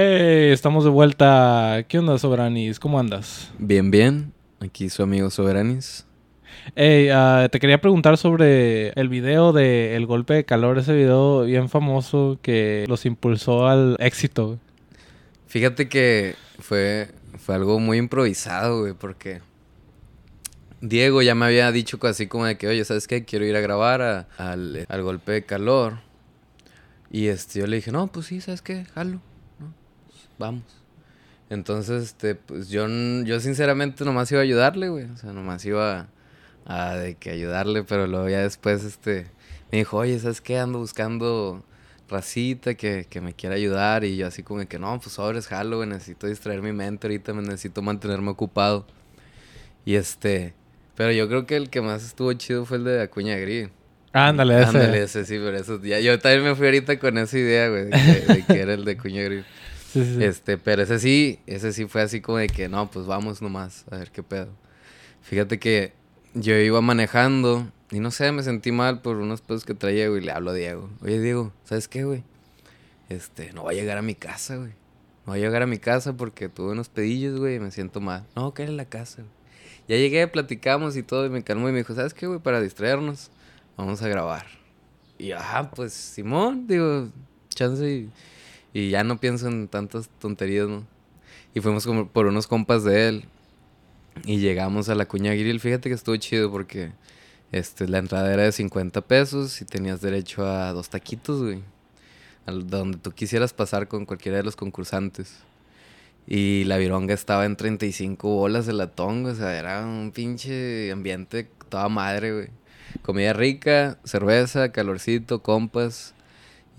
Hey, estamos de vuelta. ¿Qué onda, Soberanis? ¿Cómo andas? Bien, bien. Aquí su amigo Soberanis. Hey, ah, te quería preguntar sobre el video de El Golpe de Calor, ese video bien famoso que los impulsó al éxito. Fíjate que fue, fue algo muy improvisado, güey, porque Diego ya me había dicho así como de que, oye, ¿sabes qué? Quiero ir a grabar a- al, al Golpe de Calor. Y este, yo le dije, no, pues sí, ¿sabes qué? Jalo, vamos. Entonces, este, pues yo, yo sinceramente nomás iba a ayudarle, güey. O sea, nomás iba a, de que ayudarle, pero luego ya después, este, me dijo, oye, ¿sabes qué? Ando buscando racita que, que me quiera ayudar. Y yo así como que, no, pues sobres, jalo, güey. Necesito distraer mi mente ahorita, me necesito mantenerme ocupado. Y este, pero yo creo que el que más estuvo chido fue el de Acuña Gris. Ándale, ese. Ándale, ese sí, pero eso ya. Yo también me fui ahorita con esa idea, güey, de de que era el de Acuña Gris. Sí, sí. Este, pero ese sí, ese sí fue así como de que no, pues vamos nomás, a ver qué pedo. Fíjate que yo iba manejando y no sé, me sentí mal por unos pedos que traía, güey. Le hablo a Diego. Oye, Diego, ¿sabes qué, güey? Este, no voy a llegar a mi casa, güey. No voy a llegar a mi casa porque tuve unos pedillos, güey, y me siento mal. No, que en la casa. Ya llegué, platicamos y todo, y me calmó y me dijo, ¿sabes qué, güey? Para distraernos, vamos a grabar. Y ah, pues, Simón, digo, chance y, y ya no pienso en tantas tonterías, ¿no? Y fuimos como por unos compas de él. Y llegamos a la Cuña Grill. Fíjate que estuvo chido porque este, la entrada era de 50 pesos y tenías derecho a dos taquitos, güey. Al- donde tú quisieras pasar con cualquiera de los concursantes. Y la vironga estaba en 35 bolas de latón, o sea, era un pinche ambiente toda madre, güey. Comida rica, cerveza, calorcito, compas.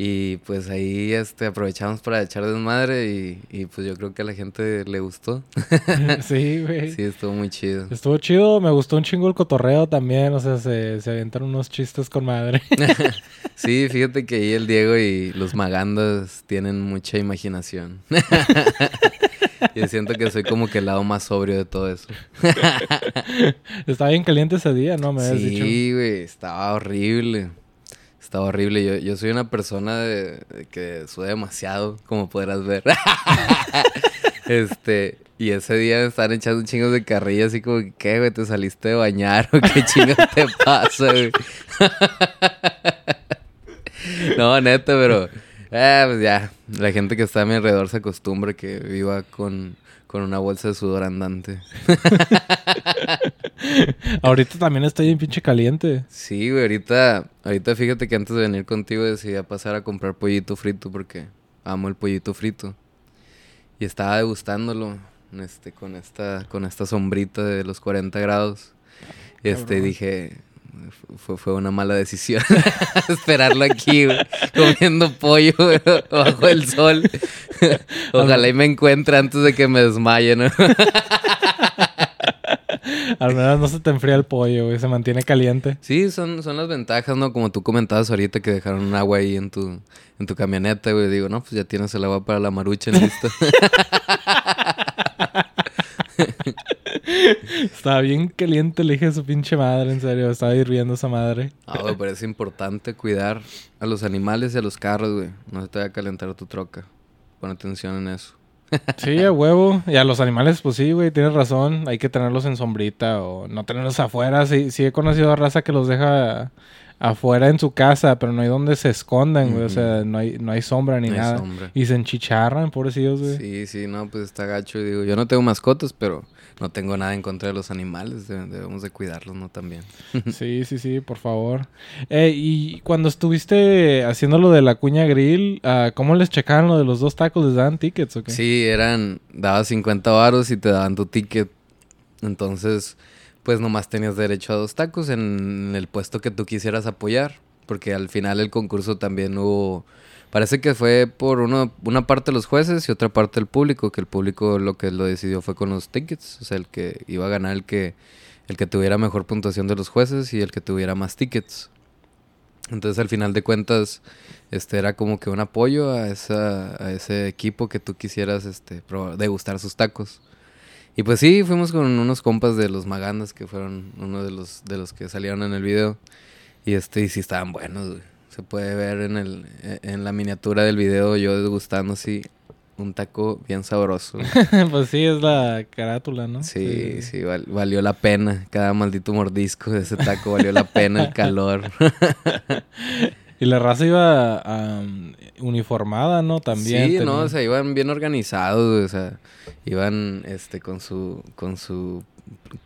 Y pues ahí este, aprovechamos para echar desmadre y, y pues yo creo que a la gente le gustó. sí, güey. Sí, estuvo muy chido. Estuvo chido, me gustó un chingo el cotorreo también, o sea, se, se avientan unos chistes con madre. Sí, fíjate que ahí el Diego y los magandas tienen mucha imaginación. Yo siento que soy como que el lado más sobrio de todo eso. Estaba bien caliente ese día, ¿no? Me habías dicho. Sí, güey, estaba horrible. Estaba horrible. Yo, yo soy una persona de, de que sube demasiado, como podrás ver. este, y ese día me estaban echando chingos de carrilla, así como, ¿qué, güey? ¿Te saliste de bañar o qué chingos te pasa, güey? no, neta, pero, eh, pues ya, la gente que está a mi alrededor se acostumbra que viva con, con una bolsa de sudor andante. Ahorita también estoy bien pinche caliente. Sí, güey, ahorita, ahorita fíjate que antes de venir contigo decidí pasar a comprar pollito frito porque amo el pollito frito. Y estaba degustándolo, este, con esta, con esta sombrita de los 40 grados. Y este, dije, fue, fue una mala decisión esperarlo aquí, comiendo pollo bajo el sol. Ojalá y me encuentre antes de que me desmaye, ¿no? Al menos no se te enfría el pollo, güey, se mantiene caliente. Sí, son, son las ventajas, ¿no? Como tú comentabas ahorita que dejaron un agua ahí en tu, en tu camioneta, güey. Digo, no, pues ya tienes el agua para la marucha listo. Estaba bien caliente, le dije a su pinche madre, en serio, estaba hirviendo esa madre. Ah, güey, pero es importante cuidar a los animales y a los carros, güey. No se te vaya a calentar tu troca. Pon atención en eso. Sí, a huevo. Y a los animales, pues sí, güey, tienes razón. Hay que tenerlos en sombrita o no tenerlos afuera. Sí, sí he conocido a raza que los deja afuera en su casa, pero no hay donde se escondan, güey. O sea, no hay, no hay sombra ni No nada. sombra. Y se enchicharran, pobrecillos, güey. Sí, sí, no, pues está gacho. Digo, yo no tengo mascotas, pero no tengo nada en contra de los animales. de- Debemos de cuidarlos, ¿no? También. Sí, sí, sí, por favor. Eh, y cuando estuviste haciendo lo de la cuña grill, ah, ¿cómo les checaron lo de los dos tacos? ¿Les daban tickets o qué? Sí, eran, dabas 50 varos y te daban tu ticket. Entonces, pues nomás tenías derecho a dos tacos en el puesto que tú quisieras apoyar. Porque al final el concurso también hubo... Parece que fue por uno, una parte de los jueces y otra parte del público, que el público lo que lo decidió fue con los tickets. O sea, el que iba a ganar el que, el que tuviera mejor puntuación de los jueces y el que tuviera más tickets. Entonces, al final de cuentas, este era como que un apoyo a, esa, a ese equipo que tú quisieras este, degustar sus tacos. Y pues sí, fuimos con unos compas de los Magandas, que fueron uno de los, de los que salieron en el video. Y este, y sí estaban buenos, güey. Se puede ver en, el, e- en la miniatura del video yo degustando así un taco bien sabroso. pues sí, es la carátula, ¿no? Sí, sí, valió la pena. Cada maldito mordisco de ese taco valió la pena, el calor. y la raza iba uniformada, ¿no? También. Sí, no, o sea, iban bien organizados, o sea, iban este con su con su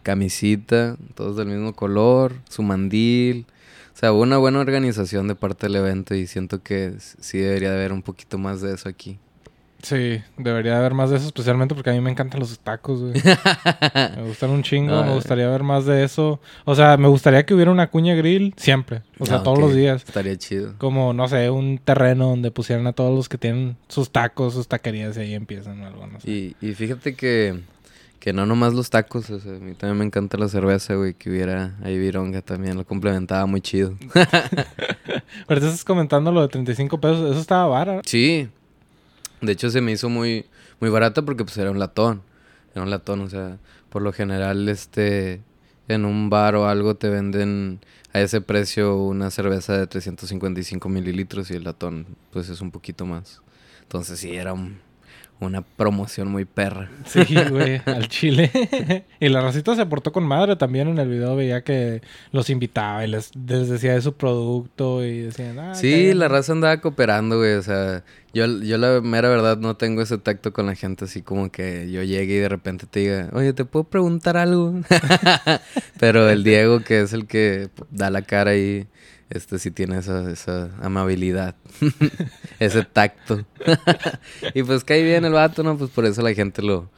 camisita, todos del mismo color, su mandil. O sea, hubo una buena organización de parte del evento y siento que sí debería haber un poquito más de eso aquí. Sí, debería haber más de eso, especialmente porque a mí me encantan los tacos, güey. me gustan un chingo, me gustaría ver más de eso. O sea, me gustaría que hubiera una cuña grill siempre, o sea, ah, todos los días. Estaría chido. Como, no sé, un terreno donde pusieran a todos los que tienen sus tacos, sus taquerías y ahí empiezan algo, no sé. Y, y fíjate que que no nomás los tacos, o sea, a mí también me encanta la cerveza, güey, que hubiera ahí vironga también, lo complementaba muy chido. Pero estás comentando lo de 35 pesos, eso estaba barato. Sí, de hecho se me hizo muy, muy barato porque pues era un latón, era un latón, o sea, por lo general, este, en un bar o algo te venden a ese precio una cerveza de 355 mililitros y el latón pues es un poquito más. Entonces sí, era un una promoción muy perra. Sí, güey, al chile. y la racita se portó con madre también en el video. Veía que los invitaba y les, decía de su producto y decían, ah, Sí, la raza andaba cooperando, güey. O sea, yo, yo la mera verdad no tengo ese tacto con la gente así como que yo llegue y de repente te diga, oye, ¿te puedo preguntar algo? Pero el Diego, que es el que da la cara y este sí tiene esa, esa amabilidad, ese tacto. y pues cae bien el vato, ¿no? Pues por eso la gente lo,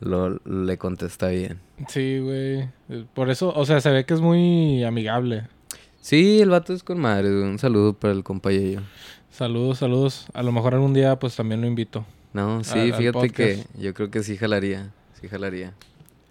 lo le contesta bien. Sí, güey. Por eso, o sea, se ve que es muy amigable. Sí, el vato es con madre. Un saludo para el compañero. Saludos, saludos. A lo mejor algún día pues también lo invito. No, sí, fíjate que yo creo que sí jalaría. Sí jalaría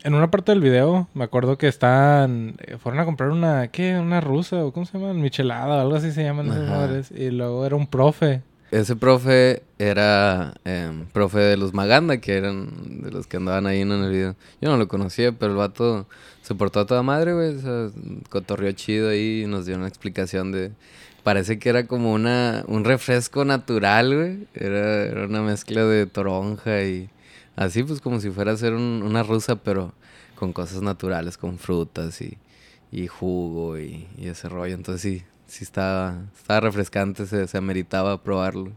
en una parte del video me acuerdo que están eh, fueron a comprar una qué una rusa o cómo se llama michelada o algo así se llaman esas madres y luego era un profe. Ese profe era eh, profe de los Maganda que eran de los que andaban ahí en el video. Yo no lo conocía pero el vato se portó a toda madre güey o sea, cotorreó chido ahí y nos dio una explicación de parece que era como una un refresco natural güey. Era, era una mezcla de toronja y Así pues como si fuera a ser una rusa, pero con cosas naturales, con frutas y, y jugo y, ese rollo. Entonces sí, sí estaba, estaba refrescante, se, se ameritaba probarlo.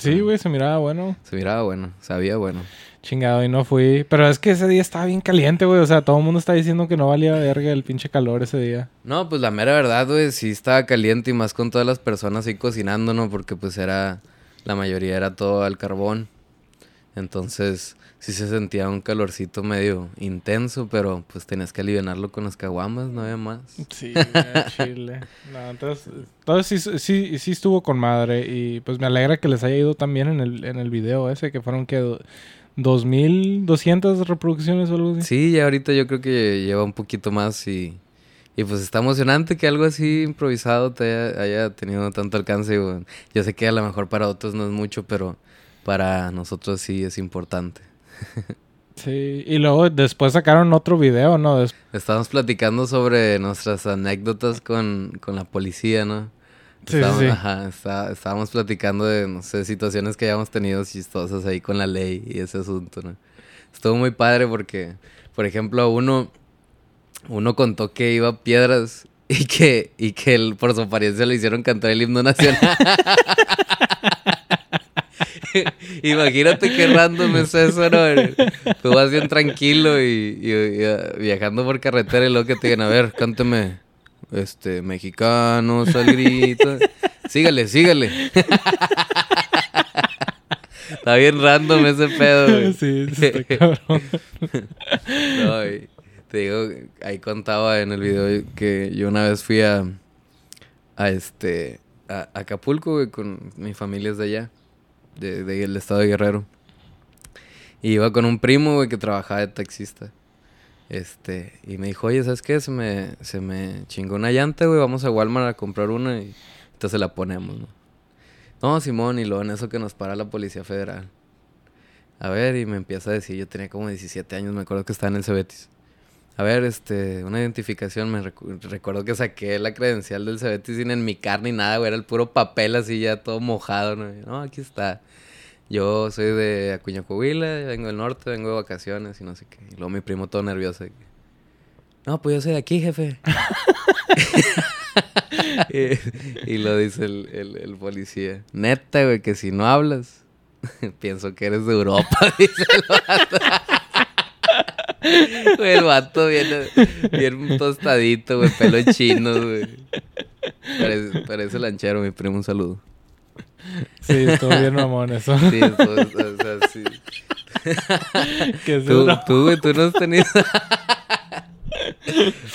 Sí, güey, se miraba bueno. Se miraba bueno, sabía bueno. Chingado, y no fui. Pero es que ese día estaba bien caliente, güey. O sea, todo el mundo está diciendo que no valía verga el pinche calor ese día. No, pues la mera verdad, güey, sí estaba caliente y más con todas las personas ahí cocinando, ¿no? Porque pues era, la mayoría era todo al carbón. Entonces, sí se sentía un calorcito medio intenso, pero pues tenías que aliviarlo con las caguamas, no había más. Sí, chile. No, entonces, entonces sí, sí, estuvo con madre y pues me alegra que les haya ido también en el, en el video ese, que fueron que... 2.200 reproducciones o algo así. Sí, ya ahorita yo creo que lleva un poquito más y, y pues está emocionante que algo así improvisado te haya, tenido tanto alcance. Yo sé que a lo mejor para otros no es mucho, pero para nosotros sí es importante. Sí, y luego después sacaron otro video, ¿no? Estábamos platicando sobre nuestras anécdotas con, la policía, ¿no? Sí, sí. Ajá, estábamos platicando de, no sé, situaciones que hayamos tenido chistosas ahí con la ley y ese asunto, ¿no? Estuvo muy padre porque, por ejemplo, uno, uno contó que iba a piedras y que, y que por su apariencia le hicieron cantar el himno nacional. Imagínate qué random es eso, ¿no? Tú vas bien tranquilo y, ah, viajando por carretera y luego que te digan, a ver, cánteme, este, mexicano, al grito. Sígale, sígale. Está bien random ese pedo, güey. Sí, sí, cabrón. no, te digo, ahí contaba en el video que yo una vez fui a, a este, a Acapulco, güey, con mi familia es de allá del de, el estado de Guerrero. Y iba con un primo, güey, que trabajaba de taxista. Este, y me dijo, oye, ¿sabes qué? Se me, se me chingó una llanta, güey, vamos a Walmart a comprar una y entonces la ponemos, ¿no? No, Simón, y luego en eso que nos para la Policía Federal. A ver, y me empieza a decir, yo tenía como 17 años, me acuerdo que estaba en el Cebetis. A ver, este, una identificación, me recuerdo que saqué la credencial del Cebetis sin en mi carne ni nada, güey, era el puro papel así ya todo mojado, ¿no? No, aquí está. yo soy de Acuña, Coahuila, vengo del norte, vengo de vacaciones y no sé qué. Y luego mi primo todo nervioso. no, pues yo soy de aquí, jefe. y, lo dice el, el, policía. Neta, güey, que si no hablas, pienso que eres de Europa, dice el. Güey, el vato bien tostadito, güey, pelo chino, güey. Parece, parece lanchero, mi primo, un saludo. Sí, estuvo bien mamón eso. Sí, o sea, sí. Tú, no. tú, güey, tú no has tenido.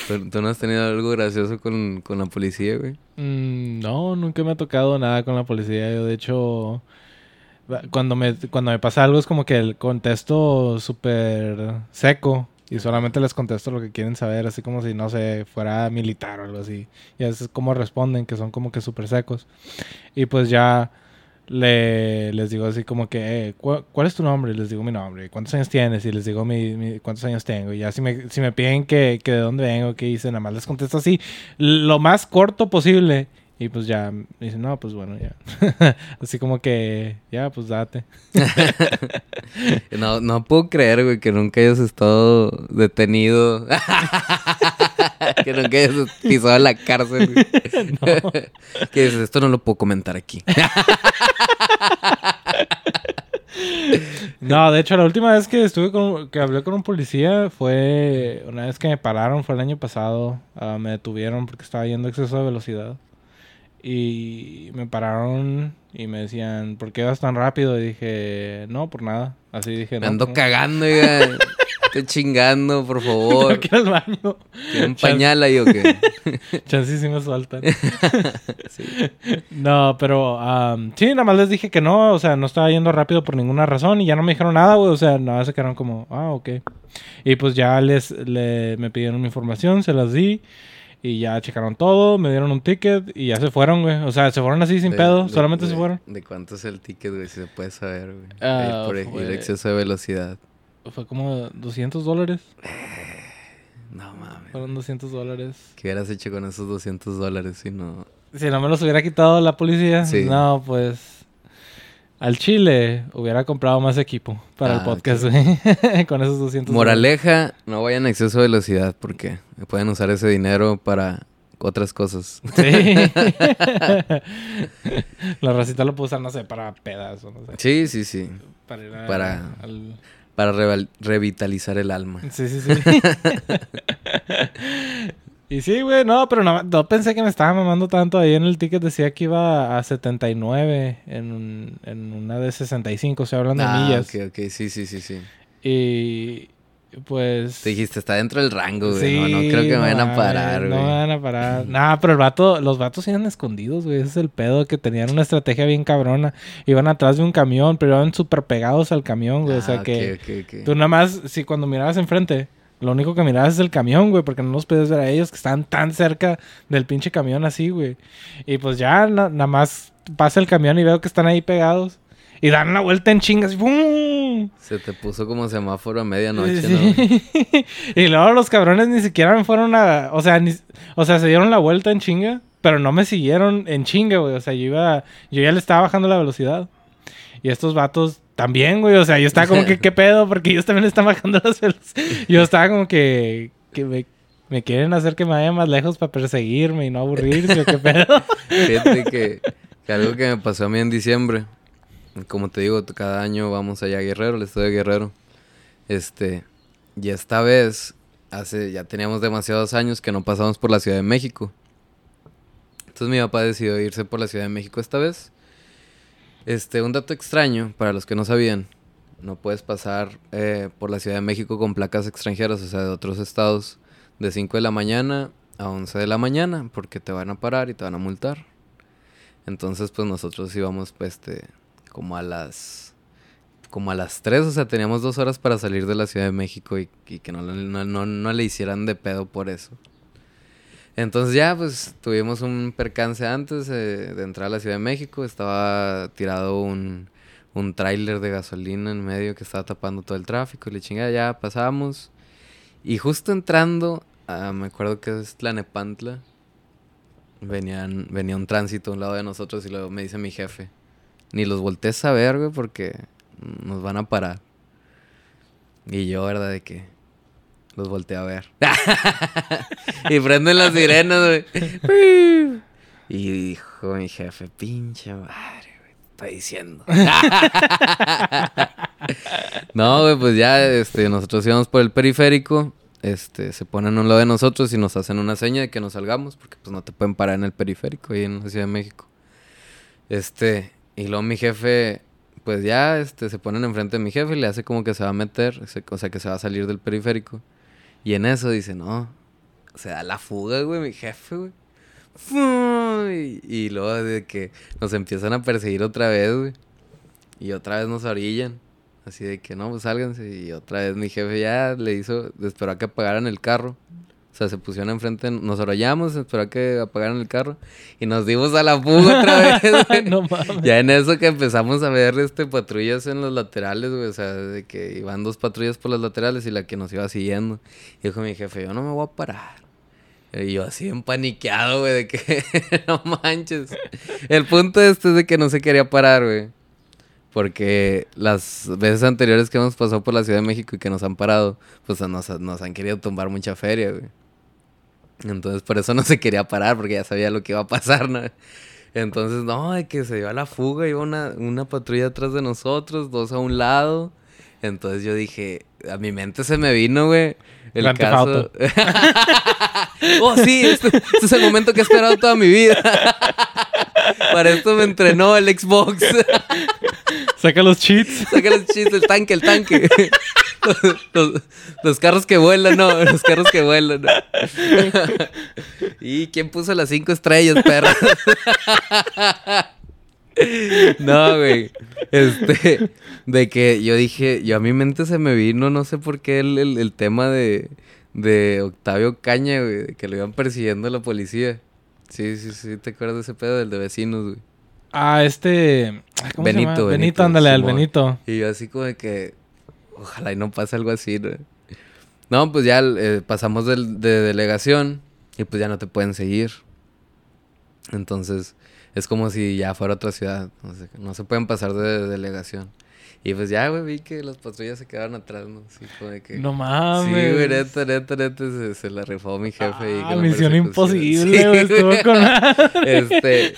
¿Tú, tú no has tenido algo gracioso con, con la policía, güey. Mm, no, nunca me ha tocado nada con la policía. Yo, de hecho, cuando me, cuando me pasa algo es como que el contesto súper seco. Y solamente les contesto lo que quieren saber, así como si, no sé, fuera militar o algo así. Y así es como responden, que son como que súper secos. Y pues ya le, les digo así como que, eh, ¿cu- ¿cuál es tu nombre? Y les digo mi nombre. ¿Cuántos años tienes? Y les digo mi, mi- cuántos años tengo. Y ya si me, si me piden que, que de dónde vengo, qué hice, nada más les contesto así, lo más corto posible. Y pues ya, me dicen, no, pues bueno, ya. así como que, ya, pues date. No, no puedo creer, güey, que nunca hayas estado detenido. que nunca hayas pisado la cárcel, güey. que dices, esto no lo puedo comentar aquí. No, de hecho, la última vez que estuve con, que hablé con un policía fue una vez que me pararon, fue el año pasado. Ah, me detuvieron porque estaba yendo a exceso de velocidad. Y me pararon y me decían, ¿por qué vas tan rápido? Y dije, no, por nada. Así dije, no. ando cagando, oiga. Estoy chingando, por favor. Quiero al baño. ¿Tiene un pañal ahí o qué? Chances sí me sueltan. Sí. No, pero am, sí, nada más les dije que no, o sea, no estaba yendo rápido por ninguna razón y ya no me dijeron nada, güey, o sea, nada más se quedaron como, ah, ok. Y pues ya les, le, me pidieron mi información, se las di y ya checaron todo, me dieron un ticket y ya se fueron, güey, o sea, se fueron así sin De- pedo, de- solamente de- se fueron. ¿De cuánto es el ticket, güey? Si se puede saber, güey. Por ir fue- exceso de velocidad. Fue como 200 dólares, No mames. fueron 200 dólares. ¿Qué hubieras hecho con esos 200 dólares si no...? Si no me los hubiera quitado la policía, Sí. no, pues al Chile hubiera comprado más equipo para el Ah, podcast, con esos 200 dólares. Moraleja, no vayan a exceso de velocidad porque pueden usar ese dinero para otras cosas. Sí. la racita lo puedo usar, no sé, para pedas o no sé. Sí, sí, sí. Para ir a- Para- al- Para reval- revitalizar el alma. Sí, sí, sí. y sí, güey, no, pero no, no pensé que me estaba mamando tanto. Ahí en el ticket decía que iba a 79 en, en una de 65, o sea, hablando de Ah, millas. ok, ok. Sí, sí, sí, sí. Y pues... Te dijiste, está dentro del rango, güey. Sí, no, no creo que me vayan a parar, güey. No me van a parar. Nah, pero el vato, los vatos iban escondidos, güey. Ese es el pedo, que tenían una estrategia bien cabrona. Iban atrás de un camión, pero iban súper pegados al camión, güey. o sea Ah, que ok, ok. tú nada más, si cuando mirabas enfrente, lo único que mirabas es el camión, güey, porque no los puedes ver a ellos que están tan cerca del pinche camión así, güey. Y pues ya na- nada más pasa el camión y veo que están ahí pegados. Y dan la vuelta en chingas y ¡pum! Se te puso como semáforo a medianoche, Sí. ¿no? y luego los cabrones ni siquiera me fueron a... O sea, ni- o sea, se dieron la vuelta en chinga, pero no me siguieron en chinga, güey. O sea, yo iba... Yo ya le estaba bajando la velocidad. Y estos vatos también, güey. O sea, yo estaba como que, ¿qué pedo? Porque ellos también están bajando las velocidades. Yo estaba como que... que me, quieren hacer que me vaya más lejos para perseguirme y no aburrirse, o qué pedo. Fíjate que, que algo que me pasó a mí en diciembre. Como te digo, cada año vamos allá a Guerrero, el estadio de Guerrero. Este, y esta vez, hace, ya teníamos demasiados años que no pasamos por la Ciudad de México. Entonces mi papá decidió irse por la Ciudad de México esta vez. Este, un dato extraño, para los que no sabían, no puedes pasar eh, por la Ciudad de México con placas extranjeras, o sea, de otros estados, de 5 de la mañana a 11 de la mañana, porque te van a parar y te van a multar. Entonces, pues nosotros íbamos, pues, este, como a las, como a las 3, o sea, teníamos dos horas para salir de la Ciudad de México y, y que no, no, no, no le hicieran de pedo por eso. Entonces ya, pues, tuvimos un percance antes eh, de entrar a la Ciudad de México. Estaba tirado un, un tráiler de gasolina en medio que estaba tapando todo el tráfico. Y le chingada, ya pasamos. Y justo entrando, ah, me acuerdo que es Tlanepantla. Venían, venía un tránsito a un lado de nosotros y luego me dice mi jefe. ni los voltees a ver, güey, porque nos van a parar. Y yo, ¿verdad? De que los volteé a ver. y prenden las sirenas, güey. y dijo mi jefe, pinche madre, güey, está diciendo. no, güey, pues ya este, nosotros íbamos por el periférico. Este, se ponen a un lado de nosotros y nos hacen una seña de que nos salgamos, porque pues no te pueden parar en el periférico ahí en la Ciudad de México. Este, y luego mi jefe, pues ya, este, se ponen enfrente de mi jefe y le hace como que se va a meter, o sea, que se va a salir del periférico. Y en eso dice, no, se da la fuga, güey, mi jefe, güey. Y, luego de que nos empiezan a perseguir otra vez, güey. Y otra vez nos orillan. Así de que no, pues sálganse. Y otra vez mi jefe ya le hizo, esperó a que apagaran el carro. O sea, se pusieron enfrente, nos arrollamos, esperó a que apagaran el carro y nos dimos a la fuga otra vez. no mames. Ya en eso que empezamos a ver este patrullas en los laterales, güey, o sea, de que iban dos patrullas por los laterales y la que nos iba siguiendo. Y dijo mi jefe, yo no me voy a parar. Y yo así empaniqueado, güey, de que no manches. El punto este es de que no se quería parar, güey. Porque las veces anteriores que hemos pasado por la Ciudad de México y que nos han parado, pues nos, nos han querido tumbar mucha feria, güey. Entonces por eso no se quería parar, porque ya sabía lo que iba a pasar, ¿no? Entonces, no, de que se dio a la fuga, iba una, una patrulla atrás de nosotros, dos a un lado. Entonces yo dije, a mi mente se me vino, güey. El caso. oh, sí, este, este, es el momento que he esperado toda mi vida. Para esto me entrenó el Xbox. Saca los cheats. Saca los cheats, el tanque, el tanque. Los, carros que vuelan, no, los carros que vuelan. ¿Y quién puso las cinco estrellas, perro? No, güey. Este, de que yo dije, yo a mi mente se me vino, no sé por qué, el, tema de, de Octavio Caña, güey, que lo iban persiguiendo la policía. Sí, sí, sí, ¿te acuerdas de ese pedo del de vecinos, güey? Ah, este. ¿cómo Benito, se llama? Benito, ándale, al Benito. Y yo así como de que. Ojalá y no pase algo así, ¿no? No, pues ya eh, pasamos de, de delegación y pues ya no te pueden seguir. Entonces, es como si ya fuera otra ciudad. No, se pueden pasar de, delegación. Y pues ya, güey, vi que las patrullas se quedaron atrás, ¿no? Sí, como de que... No mames. Sí, güey, neta, neta, neta, se, se la rifó mi jefe. Ah, misión imposible, güey, estuvo con... este...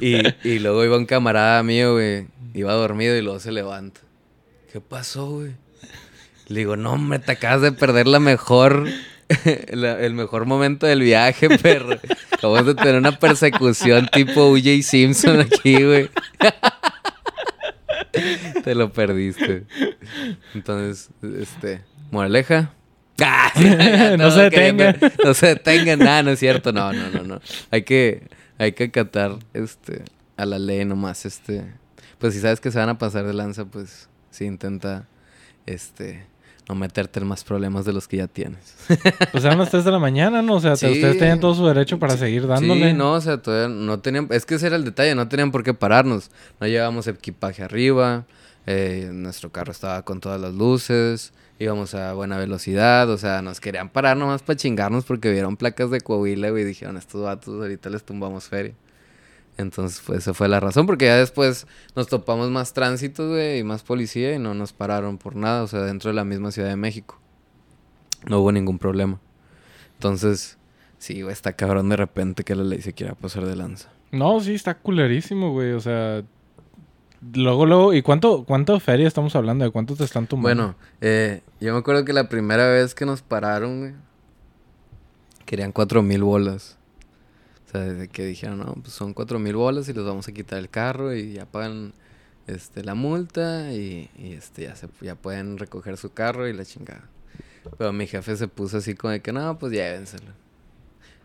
Y, y luego iba un camarada mío, güey, iba dormido y luego se levanta. ¿Qué pasó, güey? Le digo, no, hombre, te acabas de perder la mejor el mejor momento del viaje, perro. Acabamos de tener una persecución tipo O.J. Simpson aquí, güey. Te lo perdiste. Entonces, este, moraleja. no, se detengan. No se detengan, nada, no es cierto. No, no, no, no. Hay que, hay que acatar este, a la ley nomás. Este, pues si sabes que se van a pasar de lanza, pues sí intenta este no meterte en más problemas de los que ya tienes. pues eran las 3 de la mañana, ¿no? O sea, ustedes tenían todo su derecho para seguir dándole. Sí, no, o sea, todavía no tenían... Es que ese era el detalle, no tenían por qué pararnos. No llevábamos equipaje arriba, eh, nuestro carro estaba con todas las luces, íbamos a buena velocidad, o sea, nos querían parar nomás para chingarnos porque vieron placas de Coahuila, y dijeron, estos vatos ahorita les tumbamos feria. Entonces, pues esa fue la razón, porque ya después nos topamos más tránsito, güey, y más policía y no nos pararon por nada, o sea, dentro de la misma Ciudad de México. No hubo ningún problema. Entonces, sí, güey, está cabrón de repente que la ley se quiera pasar de lanza. No, sí, está culerísimo, güey, o sea... Luego, luego, ¿y cuánto, cuánto feria estamos hablando? ¿De cuánto te están tumbando? Bueno, eh, yo me acuerdo que la primera vez que nos pararon, güey, querían cuatro mil bolas. O sea, desde que dijeron, no, pues son cuatro mil bolas y les vamos a quitar el carro y ya pagan este, la multa y, este, ya, se, ya pueden recoger su carro y la chingada. Pero mi jefe se puso así como de que, no, pues llévenselo.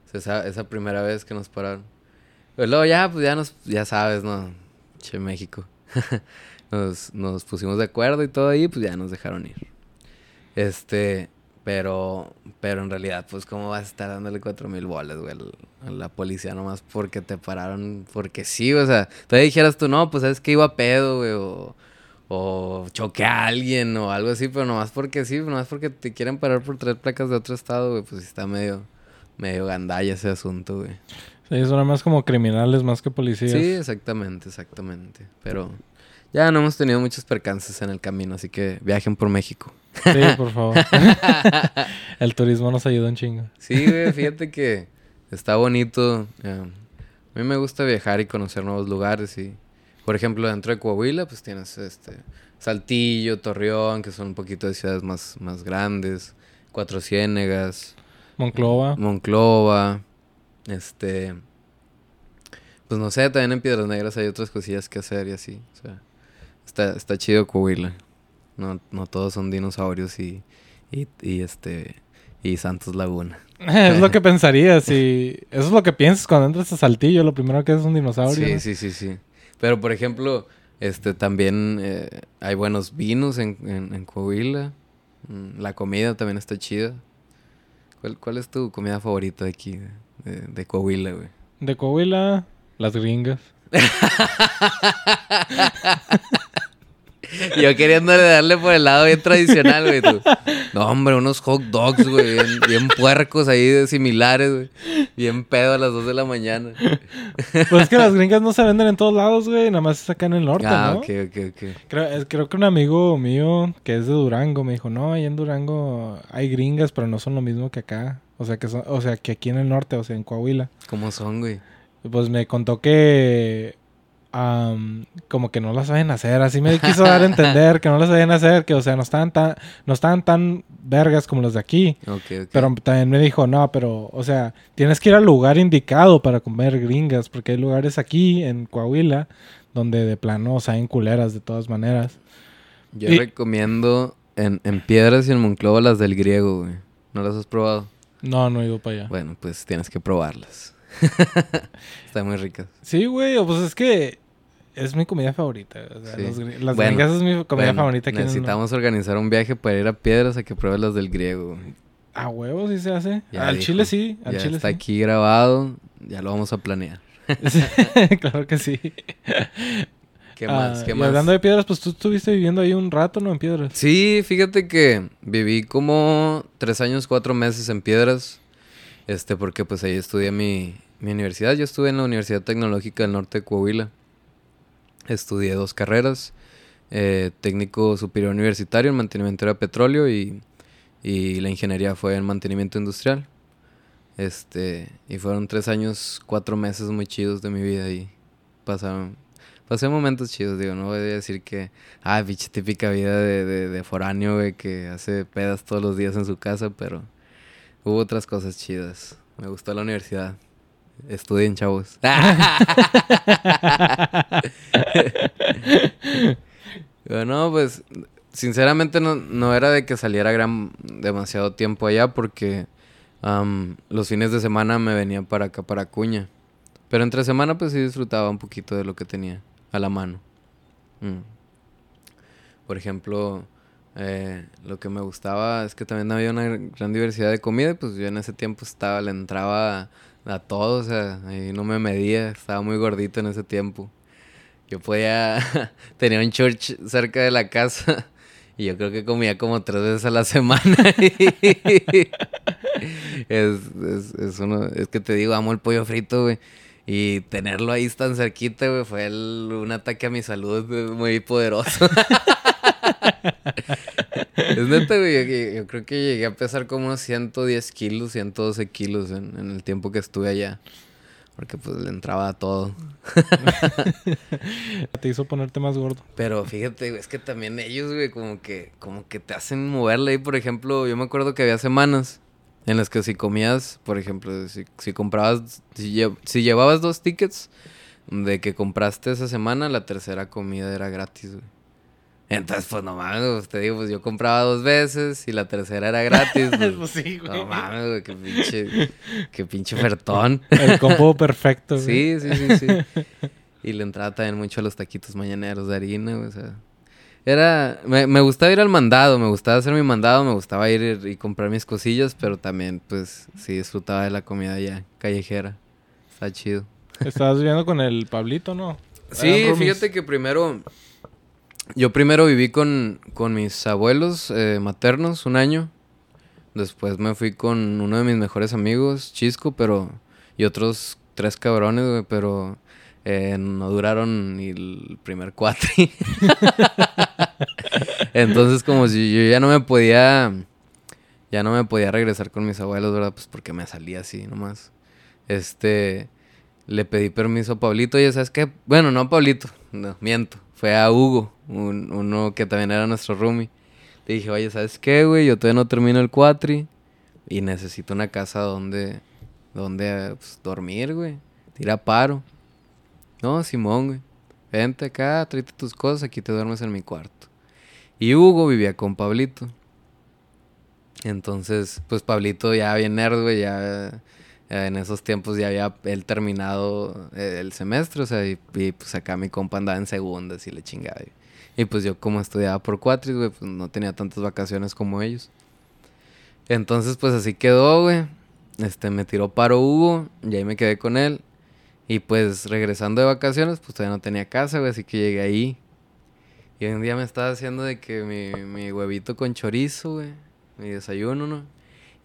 O sea, esa, esa primera vez que nos pararon. Pero luego ya, pues ya nos, ya sabes, ¿no? Che, México. nos, nos pusimos de acuerdo y todo ahí, pues ya nos dejaron ir. Este, pero, pero en realidad, pues, ¿cómo vas a estar dándole cuatro mil bolas, güey, a la policía nomás porque te pararon? Porque sí, o sea, todavía dijeras tú, no, pues, es que iba a pedo, güey, o, o choqué a alguien o algo así, pero nomás porque sí, nomás porque te quieren parar por tres placas de otro estado, güey, pues está medio, medio gandalla ese asunto, güey. Sí, son más como criminales más que policías. Sí, exactamente, exactamente. Pero ya no hemos tenido muchos percances en el camino, así que viajen por México. Sí, por favor. el turismo nos ayuda un chingo. Sí, güey, fíjate que está bonito. eh, a mí me gusta viajar y conocer nuevos lugares y, por ejemplo, dentro de Coahuila, pues tienes este Saltillo, Torreón, que son un poquito de ciudades más, más grandes, Cuatro Ciénegas, Monclova. Monclova, este, pues no sé, también en Piedras Negras hay otras cosillas que hacer y así, o sea, está, está chido Coahuila. No, no todos son dinosaurios y, y, y este, y Santos Laguna. es lo que pensarías. Y eso es lo que piensas cuando entras a Saltillo. Lo primero que es un dinosaurio. Sí, ¿no? sí, sí, sí. Pero, por ejemplo, este también eh, hay buenos vinos en, en, en Coahuila. Mm, La comida también está chida. ¿Cuál, cuál es tu comida favorita de aquí, de, de- de Coahuila, güey? De Coahuila, las gringas. Yo queriéndole darle por el lado bien tradicional, güey. tú. No, hombre, unos hot dogs, güey. Bien, bien puercos ahí, de similares, güey. Bien pedo a las 2 de la mañana. Pues es que las gringas no se venden en todos lados, güey. Nada más es acá en el norte, ah, ¿no? ok, ok, ok. Creo, creo que un amigo mío que es de Durango me dijo, no, ahí en Durango hay gringas, pero no son lo mismo que acá. O sea, que son, o sea, que aquí en el norte, o sea, en Coahuila. ¿Cómo son, güey? Pues me contó que como que no las saben hacer. Así me quiso dar a entender que no las saben hacer, que o sea, no estaban tan, no estaban tan vergas como los de aquí. Pero también me dijo, no, pero, o sea, tienes que ir al lugar indicado para comer gringas, porque hay lugares aquí en Coahuila donde de plano saben culeras de todas maneras. Yo Y- recomiendo en, en Piedras y en Monclova las del griego, güey. ¿No las has probado? No, no he ido para allá. Bueno, pues tienes que probarlas. Están muy ricas. Sí, güey, pues es que es mi comida favorita. o sea, Sí. los las Bueno, gringas es mi comida Bueno, favorita aquí en el- Necesitamos organizar un viaje para ir a Piedras a que pruebes las del griego. A huevos sí se hace. Ya al dijo. chile sí, al Ya chile está sí. aquí grabado. Ya lo vamos a planear. claro que sí. ¿Qué más? Ah, ¿Qué y más? hablando de piedras, pues tú estuviste viviendo ahí un rato, ¿no? En piedras. Sí, fíjate que viví como tres años, cuatro meses en Piedras. Este, porque pues ahí estudié mi, mi universidad. Yo estuve en la Universidad Tecnológica del Norte de Coahuila. Estudié dos carreras. eh, técnico superior universitario en mantenimiento de petróleo y, y la ingeniería fue en mantenimiento industrial. Este, y fueron tres años, cuatro meses muy chidos de mi vida y pasaron, pasé momentos chidos, digo, no voy a decir que, ah, pinche típica vida de, de, de foráneo, güey, que hace pedas todos los días en su casa, pero hubo otras cosas chidas. Me gustó la universidad. Estudien, chavos. bueno, pues, sinceramente no, no era de que saliera gran, demasiado tiempo allá porque los fines de semana me venía para acá, para Acuña. Pero entre semana, pues sí disfrutaba un poquito de lo que tenía a la mano. Mm. Por ejemplo, eh, lo que me gustaba es que también había una gran diversidad de comida. y, Pues yo en ese tiempo estaba, le entraba a, a todo, o sea, ahí no me medía, estaba muy gordito en ese tiempo. Yo podía, tenía un church cerca de la casa y yo creo que comía como tres veces a la semana. es, es, es, uno, es que te digo, amo el pollo frito, güey. Y tenerlo ahí tan cerquita, güey, fue el- un ataque a mi salud muy poderoso. Es neta, güey. Yo, creo que llegué a pesar como unos 110 kilos, 112 kilos en, en el tiempo que estuve allá. Porque pues le entraba a todo. Te hizo ponerte más gordo. Pero fíjate, güey, es que también ellos, güey, como que, como que te hacen moverle ahí. Por ejemplo, yo me acuerdo que había semanas en las que si comías, por ejemplo, si, si comprabas, si, lle- si llevabas dos tickets de que compraste esa semana, la tercera comida era gratis, güey. Entonces, pues no mames, pues, te digo, pues yo compraba dos veces y la tercera era gratis. pues, Pues sí, no mames, güey, qué pinche, qué pinche ofertón. El combo perfecto. güey. Sí, sí, sí, sí. Y le entraba también mucho a los taquitos mañaneros de harina, güey, o sea. Era, me, me gustaba ir al mandado, me gustaba hacer mi mandado, me gustaba ir y comprar mis cosillas, pero también, pues, sí disfrutaba de la comida ya callejera. Está chido. Estabas viviendo con el Pablito, ¿no? Sí, fíjate que primero, yo primero viví con, con mis abuelos eh, maternos un año. Después me fui con uno de mis mejores amigos, Chisco, pero... Y otros tres cabrones, güey, pero eh, no duraron ni el primer cuatri. Entonces, como si yo ya no me podía. Ya no me podía regresar con mis abuelos, ¿verdad? Pues porque me salía así nomás. Este. Le pedí permiso a Pablito y, ¿sabes qué? Bueno, no a Pablito, no, miento. Fue a Hugo, uno que también era nuestro roomie. Le dije, oye, ¿sabes qué, güey? Yo todavía no termino el cuatri y necesito una casa donde, donde pues, dormir, güey. Tira paro. No, Simón, güey. Vente acá, tráete tus cosas, aquí te duermes en mi cuarto. Y Hugo vivía con Pablito. Entonces, pues Pablito ya bien nerd, güey, ya en esos tiempos ya había él terminado eh, el semestre, o sea, y, pues acá mi compa andaba en segundas y le chingaba. Y, pues yo como estudiaba por cuatris, güey, pues no tenía tantas vacaciones como ellos. Entonces, pues así quedó, güey. Este, me tiró paro Hugo y ahí me quedé con él. Y pues regresando de vacaciones, pues todavía no tenía casa, güey, así que llegué ahí. Y un día me estaba haciendo de que mi, mi huevito con chorizo, güey, mi desayuno, ¿no?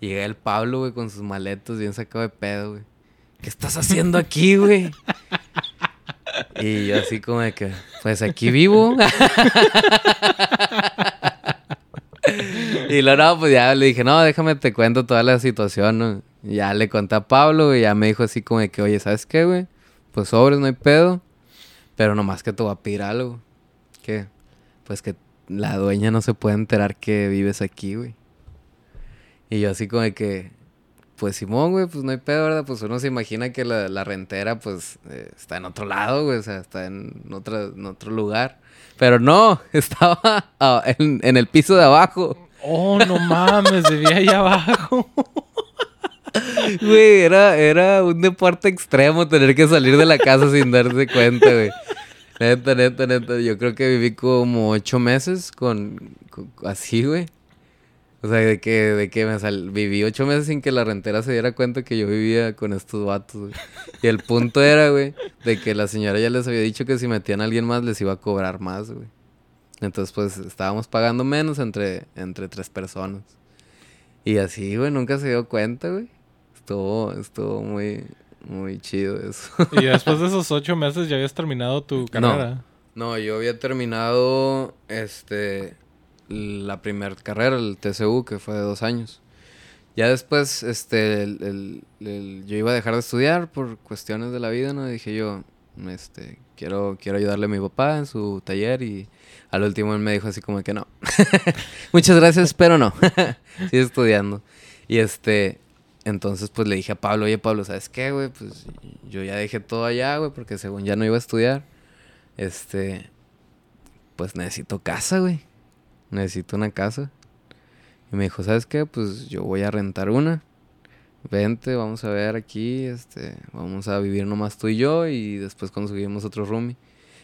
Y llega el Pablo, güey, con sus maletos bien sacado de pedo, güey. ¿Qué estás haciendo aquí, güey? y yo así como de que, pues aquí vivo. y luego, no, pues ya le dije, no, déjame te cuento toda la situación, ¿no? ya le conté a Pablo, y ya me dijo así como de que, oye, ¿sabes qué, güey? Pues sobres, no hay pedo. Pero nomás que te voy a pedir algo. ¿Qué? Pues que la dueña no se puede enterar que vives aquí, güey. Y yo así como de que, pues Simón, güey, pues no hay pedo, ¿verdad? Pues uno se imagina que la, rentera, pues, eh, está en otro lado, güey, o sea, está en, otro, en otro lugar. Pero no, estaba ah, en, en, el piso de abajo. Oh, no mames, vivía ahí abajo. Güey, era, era un deporte extremo tener que salir de la casa sin darse cuenta, güey. Neta, neta, neta. Yo creo que viví como ocho meses con así, güey. O sea, de que, de que me sal... viví ocho meses sin que la rentera se diera cuenta que yo vivía con estos vatos, güey. Y el punto era, güey, de que la señora ya les había dicho que si metían a alguien más les iba a cobrar más, güey. Entonces, pues, estábamos pagando menos entre, entre tres personas. Y así, güey, nunca se dio cuenta, güey. Estuvo, estuvo muy, muy chido eso. ¿Y después de esos ocho meses ya habías terminado tu carrera? No, no yo había terminado, este la primera carrera, el TCU, que fue de dos años. Ya después, este, el, yo iba a dejar de estudiar por cuestiones de la vida, ¿no? Dije yo, este, quiero, quiero ayudarle a mi papá en su taller y al último él me dijo así como que no. Muchas gracias, pero no. Sigue estudiando. Y este, entonces pues le dije a Pablo, oye Pablo, ¿sabes qué, güey? Pues yo ya dejé todo allá, güey, porque según ya no iba a estudiar. Este, pues necesito casa, güey necesito una casa. Y me dijo, ¿sabes qué? Pues yo voy a rentar una. Vente, vamos a ver aquí, este, vamos a vivir nomás tú y yo y después conseguimos otro roomie.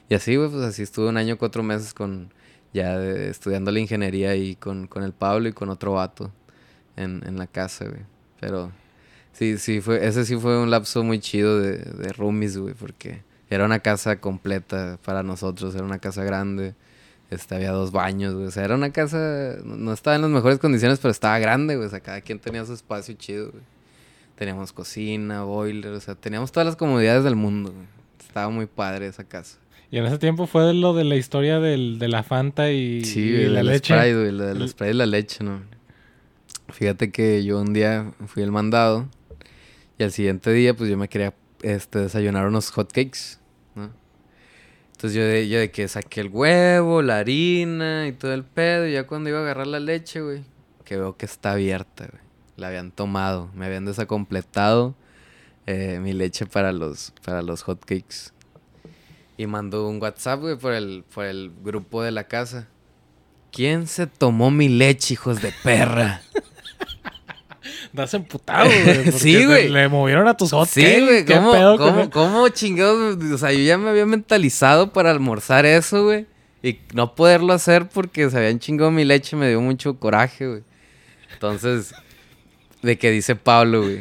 Y así, güey, pues así estuve un año, cuatro meses con, ya estudiando la ingeniería y con, con el Pablo y con otro vato en, en la casa, güey. Pero sí, sí, fue, ese sí fue un lapso muy chido de, de roomies, güey, porque era una casa completa para nosotros, era una casa grande este, había dos baños, güey. O sea, era una casa, no estaba en las mejores condiciones, pero estaba grande, güey. O sea, cada quien tenía su espacio chido, güey. Teníamos cocina, boiler, o sea, teníamos todas las comodidades del mundo, güey. Estaba muy padre esa casa. Y en ese tiempo fue lo de la historia del, de la Fanta y, sí, la leche. Güey, la del spray y la leche, ¿no? Fíjate que yo un día fui al mandado y al siguiente día, pues yo me quería este, desayunar unos hotcakes. Entonces yo de, yo de que saqué el huevo, la harina y todo el pedo. Y ya cuando iba a agarrar la leche, güey, que veo que está abierta, güey. La habían tomado, me habían desacompletado eh, mi leche para los, para los hotcakes. Y mandó un WhatsApp, güey, por el, por el grupo de la casa. ¿Quién se tomó mi leche, hijos de perra? Das emputado, güey. sí, güey. Le movieron a tus ojos. Sí, güey. ¿Cómo, cómo, cómo chingados? O sea, yo ya me había mentalizado para almorzar eso, güey. Y no poderlo hacer porque se habían chingado mi leche me dio mucho coraje, güey. Entonces, de que dice Pablo, güey.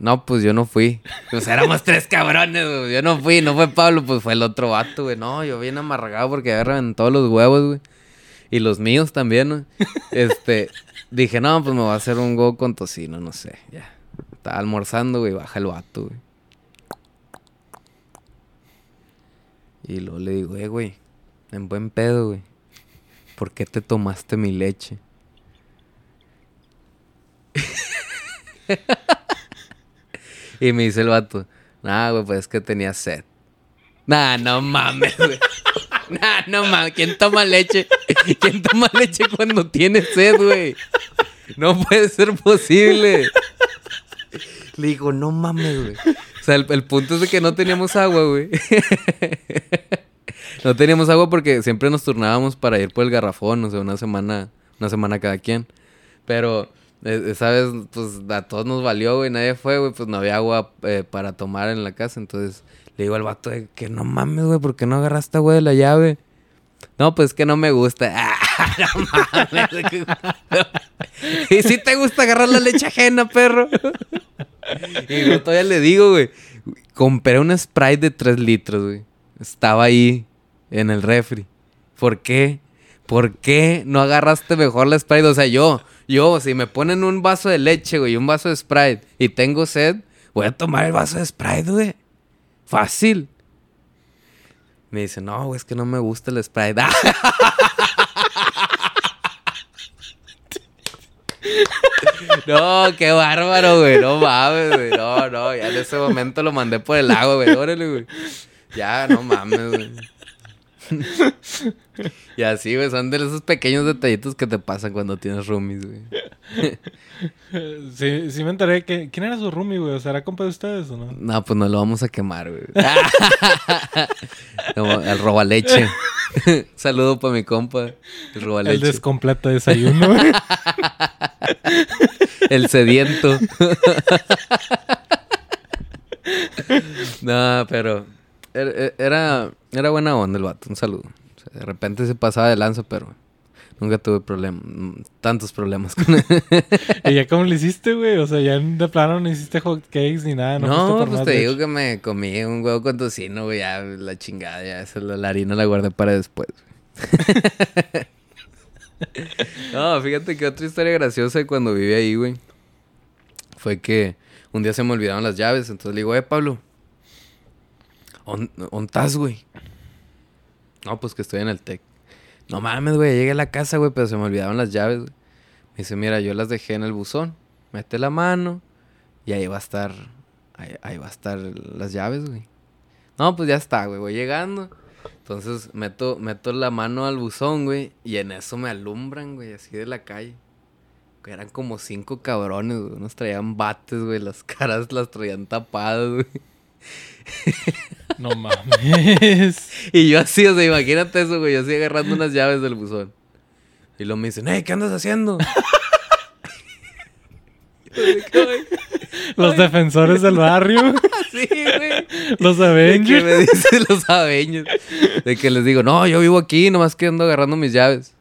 No, pues yo no fui. Pues éramos tres cabrones, güey. Yo no fui, no fue Pablo, pues fue el otro vato, güey. No, yo bien amargado porque había reventado los huevos, güey. Y los míos también, güey. Este, Dije, no, pues me voy a hacer un go con tocino, no sé. Ya. Estaba almorzando, güey, baja el vato, güey. Y luego le digo, eh, güey, en buen pedo, güey. ¿Por qué te tomaste mi leche? y me dice el vato, nah, güey, pues es que tenía sed. Nah, no mames, güey. Nah, no mames. ¿Quién toma leche? ¿Quién toma leche cuando tiene sed, güey? No puede ser posible. Le digo, no mames, güey. O sea, el, el punto es de que no teníamos agua, güey. no teníamos agua porque siempre nos turnábamos para ir por el garrafón, o sea, una semana, una semana cada quien. Pero eh, esa vez, pues a todos nos valió, güey, nadie fue, güey, pues no había agua eh, para tomar en la casa. Entonces le digo al vato de que no mames, güey, ¿por qué no agarraste agua de la llave? No, pues que no me gusta. Ah, no mames. y si te gusta agarrar la leche ajena, perro. y yo todavía le digo, güey, compré un Sprite de 3 litros, güey. Estaba ahí en el refri. ¿Por qué? ¿Por qué no agarraste mejor la Sprite? O sea, yo, yo, si me ponen un vaso de leche, güey, y un vaso de Sprite y tengo sed, voy a tomar el vaso de Sprite, güey. Fácil. Me dice, no, güey, es que no me gusta el Sprite. no, qué bárbaro, güey. No mames, güey. No, no, ya en ese momento lo mandé por el agua, güey. Órale, güey. Ya, no mames, güey. Y así, güey, son de esos pequeños detallitos que te pasan cuando tienes roomies, güey. sí, sí me enteré que... ¿Quién era su roomie, güey? O sea, ¿era compa de ustedes o no? No, pues no lo vamos a quemar, güey. El robaleche. Saludo para mi compa, el robaleche. El descompleto desayuno, güey. el sediento. no, pero era, era buena onda el vato, un saludo. De repente se pasaba de lanza, pero nunca tuve problemas, tantos problemas con él. ¿Y ya cómo le hiciste, güey? O sea, ya de plano no hiciste hot cakes ni nada. No, pues te digo que me comí un huevo con tocino, güey, ya la chingada, ya esa, la, harina la guardé para después. no, fíjate que otra historia graciosa de cuando viví ahí, güey, fue que un día se me olvidaron las llaves, entonces le digo, eh, Pablo, ¿On, estás, güey? No, pues que estoy en el TEC. No mames, güey, llegué a la casa, güey, pero se me olvidaron las llaves, güey. Me dice, mira, yo las dejé en el buzón. Mete la mano y ahí va a estar, ahí, va a estar las llaves, güey. No, pues ya está, güey, voy llegando. Entonces meto, meto la mano al buzón, güey, y en eso me alumbran, güey, así de la calle. eran como cinco cabrones, güey. Unos traían bates, güey, las caras las traían tapadas, güey. No mames. y yo así, o sea, imagínate eso, güey. Yo así agarrando unas llaves del buzón. Y luego me dicen, hey, ¿qué andas haciendo? los defensores del barrio. sí, güey. Los Avengers. me dicen los Avengers. De que les digo, no, yo vivo aquí, nomás que ando agarrando mis llaves.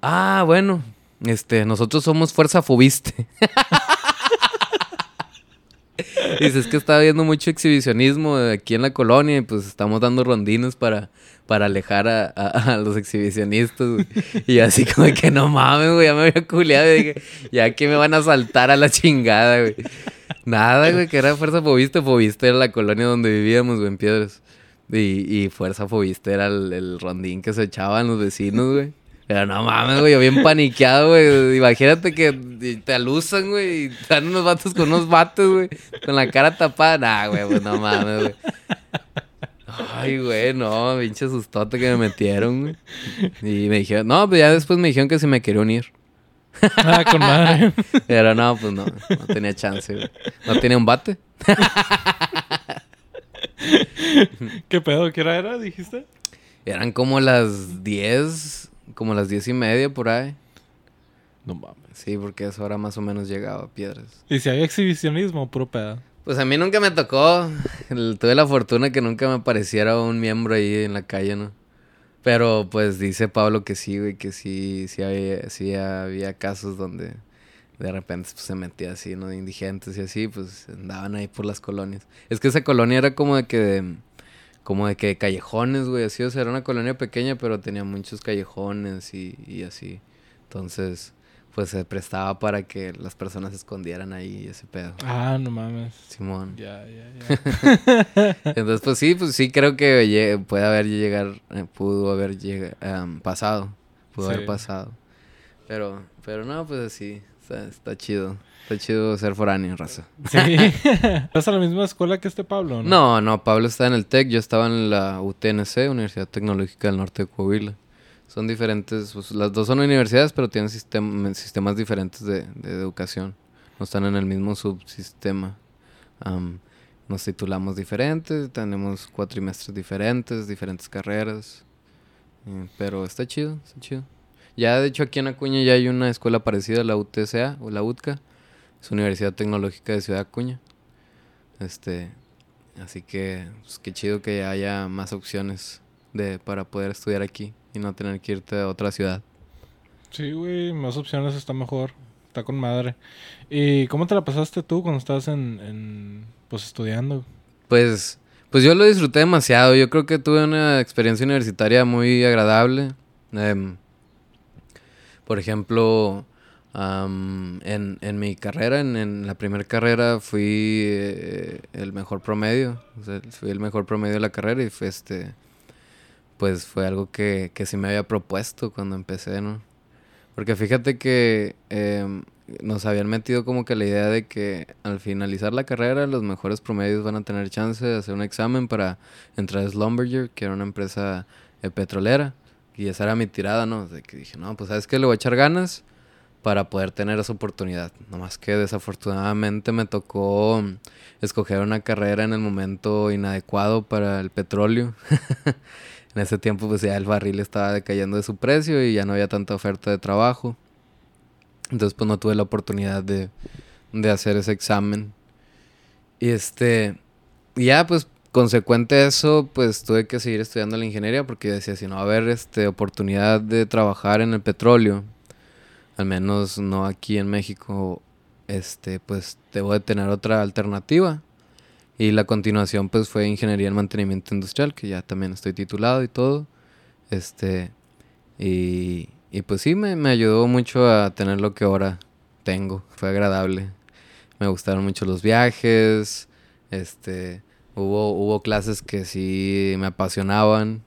Ah, bueno. Este, nosotros somos Fuerza Fubiste. Dice, es que estaba viendo mucho exhibicionismo aquí en la colonia y pues estamos dando rondines para, para alejar a, los exhibicionistas, Y así como que no mames, güey, ya me había culiado y dije, ya que me van a saltar a la chingada, güey. Nada, güey, que era Fuerza Fobista. Fobista era la colonia donde vivíamos, güey, en Piedras. Y, y Fuerza Fobista era el, el rondín que se echaban los vecinos, güey. Pero no mames, güey, yo bien paniqueado, güey. Imagínate que te alusan, güey, y dan unos vatos con unos vatos, güey, con la cara tapada. Nah, güey, pues no mames, güey. Ay, güey, no, pinche sustote que me metieron, güey. Y me dijeron, no, pues ya después me dijeron que se me quería unir. Ah, con madre. Pero no, pues no, no tenía chance, güey. No tenía un bate. ¿Qué pedo? ¿Qué hora era, dijiste? Eran como las 10 como las diez y media por ahí. No mames. Sí, porque a esa hora más o menos llegaba a Piedras. ¿Y si hay exhibicionismo, puro pedo? Pues a mí nunca me tocó. tuve la fortuna que nunca me apareciera un miembro ahí en la calle, ¿no? Pero pues dice Pablo que sí, güey, que sí, sí había, sí había casos donde de repente pues, se metía así, ¿no? De indigentes y así, pues andaban ahí por las colonias. Es que esa colonia era como de que como de que callejones, güey, así, o sea, era una colonia pequeña, pero tenía muchos callejones y, y así. Entonces, pues se prestaba para que las personas se escondieran ahí ese pedo. Ah, no mames. Simón. Ya, ya, ya. Entonces, pues sí, pues sí creo que puede haber llegar, eh, pudo haber llega- em, pasado, pudo Sí. haber pasado. Pero, pero no, pues así, está, está chido, está chido ser foráneo, raza. sí. ¿Estás a la misma escuela que este Pablo? No, no, Pablo está en el TEC, yo estaba en la UTNC, Universidad Tecnológica del Norte de Coahuila. Son diferentes, pues, las dos son universidades, pero tienen sistem- sistemas diferentes de, de educación. No están en el mismo subsistema. Nos titulamos diferentes, tenemos cuatrimestres diferentes, diferentes carreras. Mm, Pero está chido, está chido. Ya de hecho aquí en Acuña ya hay una escuela parecida a la UTCA o la UTCA. Es Universidad Tecnológica de Ciudad Acuña. Este, así que pues, qué chido que haya más opciones de para poder estudiar aquí y no tener que irte a otra ciudad. Sí, güey, más opciones está mejor. Está con madre. ¿Y cómo te la pasaste tú cuando estabas en, en pues estudiando? Pues, pues yo lo disfruté demasiado. Yo creo que tuve una experiencia universitaria muy agradable. Em, por ejemplo, am, en, en mi carrera, en, en la primera carrera, fui eh, el mejor promedio. Fui el mejor promedio de la carrera y fue este. Pues fue algo que, que sí me había propuesto cuando empecé, ¿no? Porque fíjate que em, nos habían metido como que la idea de que al finalizar la carrera los mejores promedios van a tener chance de hacer un examen para entrar a Slumberger, que era una empresa eh, petrolera. Y esa era mi tirada, ¿no? De que dije, no, pues sabes que le voy a echar ganas para poder tener esa oportunidad. Nomás que desafortunadamente me tocó escoger una carrera en el momento inadecuado para el petróleo. en ese tiempo pues ya el barril estaba decayendo de su precio y ya no había tanta oferta de trabajo. Entonces pues no tuve la oportunidad de, de hacer ese examen. Y este, ya pues consecuente a eso pues tuve que seguir estudiando la ingeniería porque decía si no va a haber este, oportunidad de trabajar en el petróleo, al menos no aquí en México, este pues debo de tener otra alternativa. Y la continuación pues fue ingeniería en mantenimiento industrial, que ya también estoy titulado y todo. Este, y, y pues sí, me, me ayudó mucho a tener lo que ahora tengo. Fue agradable. Me gustaron mucho los viajes. Este, hubo, hubo clases que sí me apasionaban.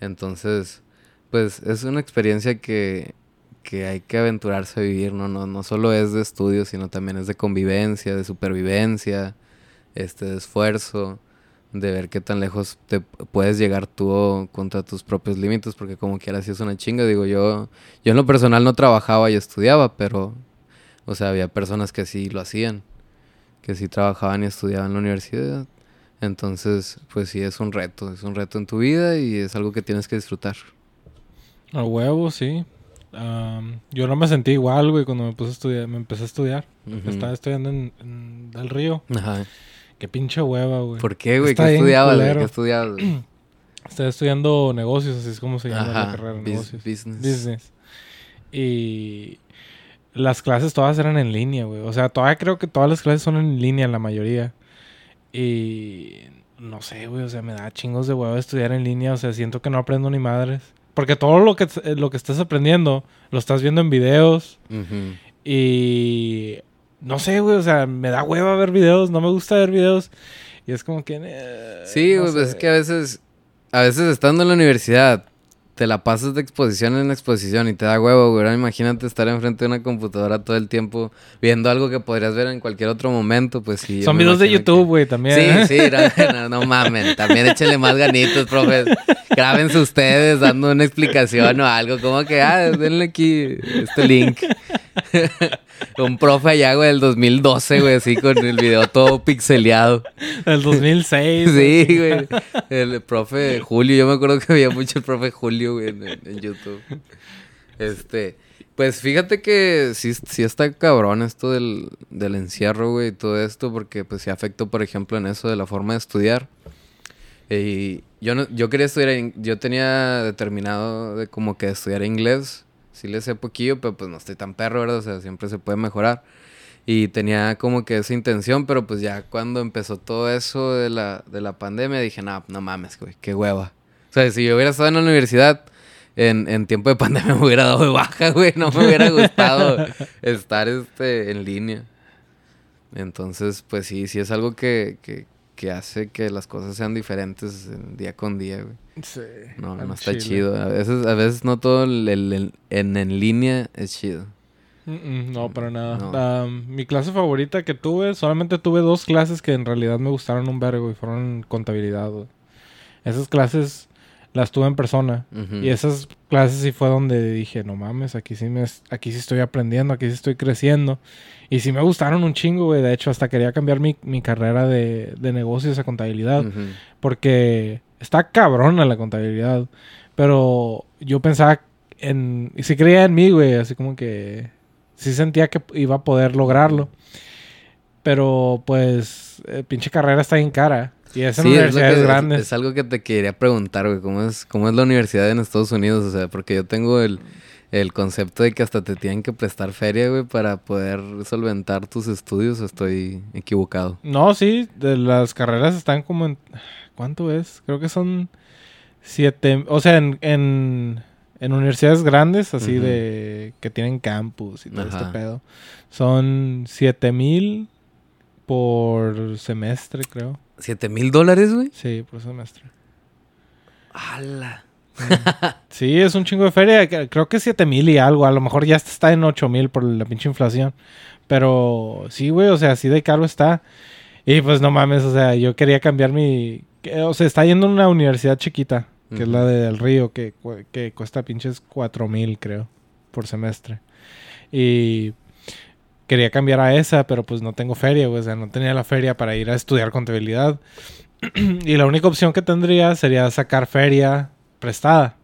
Entonces, pues es una experiencia que, que hay que aventurarse a vivir, ¿no? No, no solo es de estudio, sino también es de convivencia, de supervivencia, este, de esfuerzo, de ver qué tan lejos te puedes llegar tú contra tus propios límites, porque como quiera sí es una chinga, digo yo, yo en lo personal no trabajaba y estudiaba, pero, o sea, había personas que sí lo hacían, que sí trabajaban y estudiaban en la universidad. Entonces, pues sí, es un reto, es un reto en tu vida y es algo que tienes que disfrutar. A huevo, sí. Am, yo no me sentí igual, güey, cuando me puse a estudiar, me empecé a estudiar. Estaba estudiando en, en Del Río. Ajá. Qué pinche hueva, güey. ¿Por qué, güey? ¿Qué bien estudiabas? güey? ¿Qué estudiabas? Estaba estudiando negocios, así es como se llama la Ajá, carrera, bus- negocios. business. Business. Y las clases todas eran en línea, güey. O sea, todavía creo que todas las clases son en línea, la mayoría. Y no sé, güey, o sea, me da chingos de huevo estudiar en línea. O sea, siento que no aprendo ni madres. Porque todo lo que, lo que estás aprendiendo lo estás viendo en videos. Y no sé, güey, o sea, me da hueva ver videos, no me gusta ver videos. Y es como que... eh, Sí, no pues sé. es que a veces, a veces estando en la universidad, te la pasas de exposición en exposición y te da huevo, güey. Ahora imagínate estar enfrente de una computadora todo el tiempo viendo algo que podrías ver en cualquier otro momento, pues sí. Son videos de imagino que- YouTube, güey, también. ¿eh? Sí, sí, no, no, no mamen. También échenle más ganitos, profes. Grábense ustedes dando una explicación o algo. Como que, ah, denle aquí este link. Un profe allá, güey, del 2012, güey, así con el video todo pixeleado. El 2006. Sí, güey. El profe Julio, yo me acuerdo que veía mucho el profe Julio, güey, en, en YouTube. Este, pues fíjate que sí, sí está cabrón esto del, del encierro, güey, y todo esto, porque pues sí afectó, por ejemplo, en eso de la forma de estudiar. Y yo no, yo quería estudiar, yo tenía determinado de como que estudiar inglés. Sí le sé poquillo, pero pues no estoy tan perro, ¿verdad? O sea, siempre se puede mejorar. Y tenía como que esa intención, pero pues ya cuando empezó todo eso de la, de la pandemia, dije, no, no mames, güey, qué hueva. O sea, si yo hubiera estado en la universidad, en, en tiempo de pandemia me hubiera dado de baja, güey. No me hubiera gustado estar este, en línea. Entonces, pues sí, sí es algo que, que, que hace que las cosas sean diferentes día con día, güey. Sí. No, no está chile. chido. A veces, a veces no todo el, el- el- en, en línea es chido. Mm, mm, No, para nada. No. Mi clase favorita que tuve, solamente tuve dos clases que en realidad me gustaron un vergo y fueron contabilidad. güey. Esas clases las tuve en persona. Y esas clases sí fue donde dije, no mames, aquí sí, me, aquí sí estoy aprendiendo, aquí sí estoy creciendo. Y sí me gustaron un chingo, güey. De hecho, hasta quería cambiar mi, mi carrera de, de negocios a contabilidad. Porque está cabrona la contabilidad. Pero yo pensaba en... Y sí creía en mí, güey. Así como que... Sí sentía que iba a poder lograrlo. Pero pues... eh, pinche carrera está bien cara. Y es es, que- grandes. es algo que te quería preguntar, güey. ¿Cómo es, ¿Cómo es la universidad en Estados Unidos? O sea, porque yo tengo el, el concepto de que hasta te tienen que prestar feria, güey, para poder solventar tus estudios. ¿O estoy equivocado? No, sí. De las carreras están como en... ¿Cuánto es? Creo que son... Siete... O sea, en... en en universidades grandes, así de que tienen campus y todo este Ajá. pedo, son siete mil por semestre, creo. ¿Siete mil dólares, güey? Sí, por semestre. ¡Hala! Sí, es un chingo de feria. Creo que siete mil y algo. A lo mejor ya está en ocho mil por la pinche inflación. Pero sí, güey, o sea, así de caro está. Y pues no mames, o sea, yo quería cambiar mi... que- O sea, está yendo a una universidad chiquita, que es la de Del Río, que, que cuesta pinches cuatro mil, creo, por semestre. Y quería cambiar a esa, pero pues no tengo feria, güey. O sea, no tenía la feria para ir a estudiar contabilidad. y la única opción que tendría sería sacar feria prestada.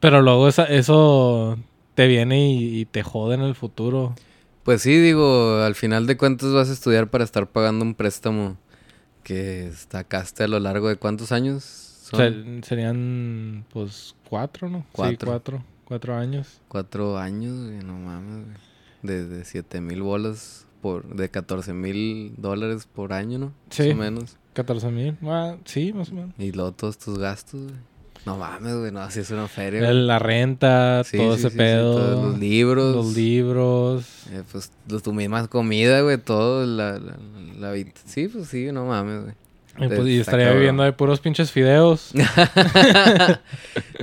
Pero luego esa- eso te viene y, y te jode en el futuro. Pues sí, digo, al final de cuentas vas a estudiar para estar pagando un préstamo que sacaste a lo largo de cuántos años? O Son sea, serían pues cuatro, ¿no? Sí, Cuatro. cuatro. Cuatro años. cuatro años, güey, no mames, güey. De, de siete mil bolas por, de 14 mil dólares por año, ¿no? Sí. Más o menos. 14 mil. Ah, sí, más o menos. Y luego todos tus gastos, güey. No mames, güey, no, así es una feria. güey. La renta, Sí, todo sí, ese sí, pedo. todos los libros. Los libros. Eh, pues tu misma comida, güey, todo, la, la, la habit- Sí, pues sí, no mames, güey. Y, pues, y estaría cabrón. viviendo de puros pinches fideos.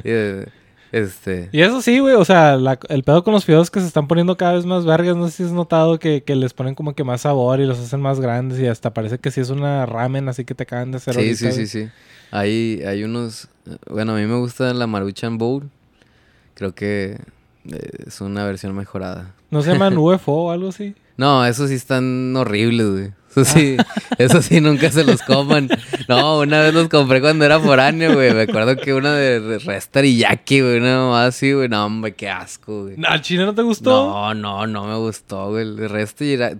Eh, este... Y eso sí, güey, o sea, la- el pedo con los fideos que se están poniendo cada vez más vergas, no sé si has notado que, que les ponen como que más sabor y los hacen más grandes y hasta parece que sí es una ramen así que te acaban de hacer Sí, ahorita, sí, sí, sí. Hay, hay unos... eh, Bueno, a mí me gusta la Maruchan Bowl. Creo que eh, es una versión mejorada. ¿No se llaman UFO o algo así? No, esos sí están horribles, güey. Eso sí, eso sí, nunca se los coman. No, una vez los compré cuando era foráneo, güey. Me acuerdo que una de Restar y Yaki, güey, una mamá así, güey. No, hombre, qué asco, güey. ¿Al chile no te gustó? No, no, no me gustó, güey. El resto de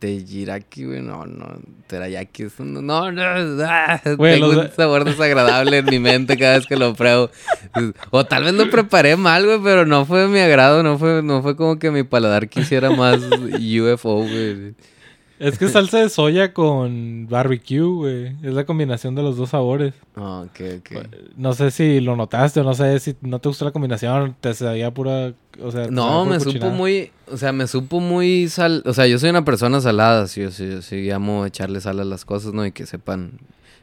Tejiraki, güey, no, no. Terayaki, eso no, no, no. ah, Güey, tengo los un sabor desagradable en mi mente cada vez que lo pruebo. O tal vez lo preparé mal, güey, pero no fue de mi agrado, no fue, no fue como que mi paladar quisiera más UFO, güey. Es que salsa de soya con barbecue, güey. Es la combinación de los dos sabores. Ah, ok, ok. No sé si lo notaste o no sé si no te gustó la combinación. Te sabía pura... O sea, No, me supo cochinada. muy, o sea, me supo muy sal, o sea, yo soy una persona salada, sí, yo sí, yo sí amo echarle sal a las cosas, ¿no? Y que sepan,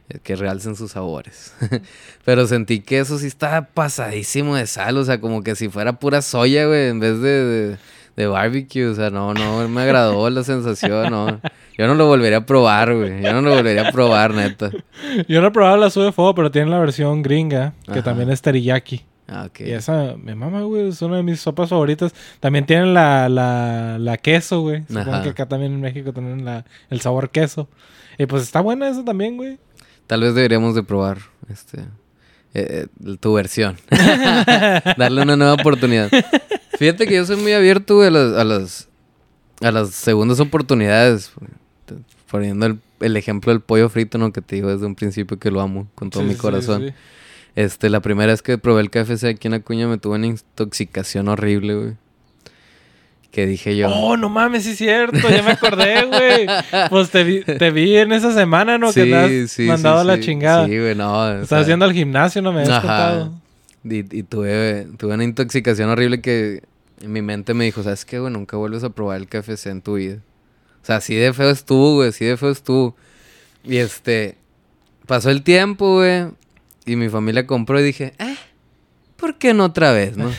eh, que realcen sus sabores. Pero sentí que eso sí estaba pasadísimo de sal, o sea, como que si fuera pura soya, güey, en vez de, de, de barbecue, o sea, no, no, me agradó la sensación, no. Yo no lo volvería a probar, güey, yo no lo volvería a probar, neta. Yo no he probado la UFO, pero tienen la versión gringa, que Ajá. también es teriyaki. Ah, ok. Y esa me mama, güey. Es una de mis sopas favoritas. También tienen la, la, la queso, güey. Supongo Ajá. que acá también en México tienen la, el sabor queso. Y pues está buena esa también, güey. Tal vez deberíamos de probar este eh, eh, tu versión. Darle una nueva oportunidad. Fíjate que yo soy muy abierto, a las, a las, a las segundas oportunidades. Te- Poniendo el, el ejemplo del pollo frito, ¿no? Que te digo desde un principio que lo amo con todo Sí, mi sí, corazón. sí. Este, la primera vez que probé el KFC aquí en Acuña me tuve una intoxicación horrible, güey. Que dije yo. Oh, no mames, sí es cierto. Ya me acordé, güey. Pues te vi, te vi en esa semana, ¿no? que Sí, andas sí, mandado sí, a la sí. chingada. Sí, güey, no. o sea, Estás yendo al gimnasio, no me habías Ajá. contado. Y, y tuve, tuve una intoxicación horrible que en mi mente me dijo, ¿sabes qué, güey? Nunca vuelves a probar el KFC en tu vida. O sea, así de feo estuvo, güey, así de feo estuvo. Y este, pasó el tiempo, güey, y mi familia compró y dije, eh, ¿por qué no otra vez, no?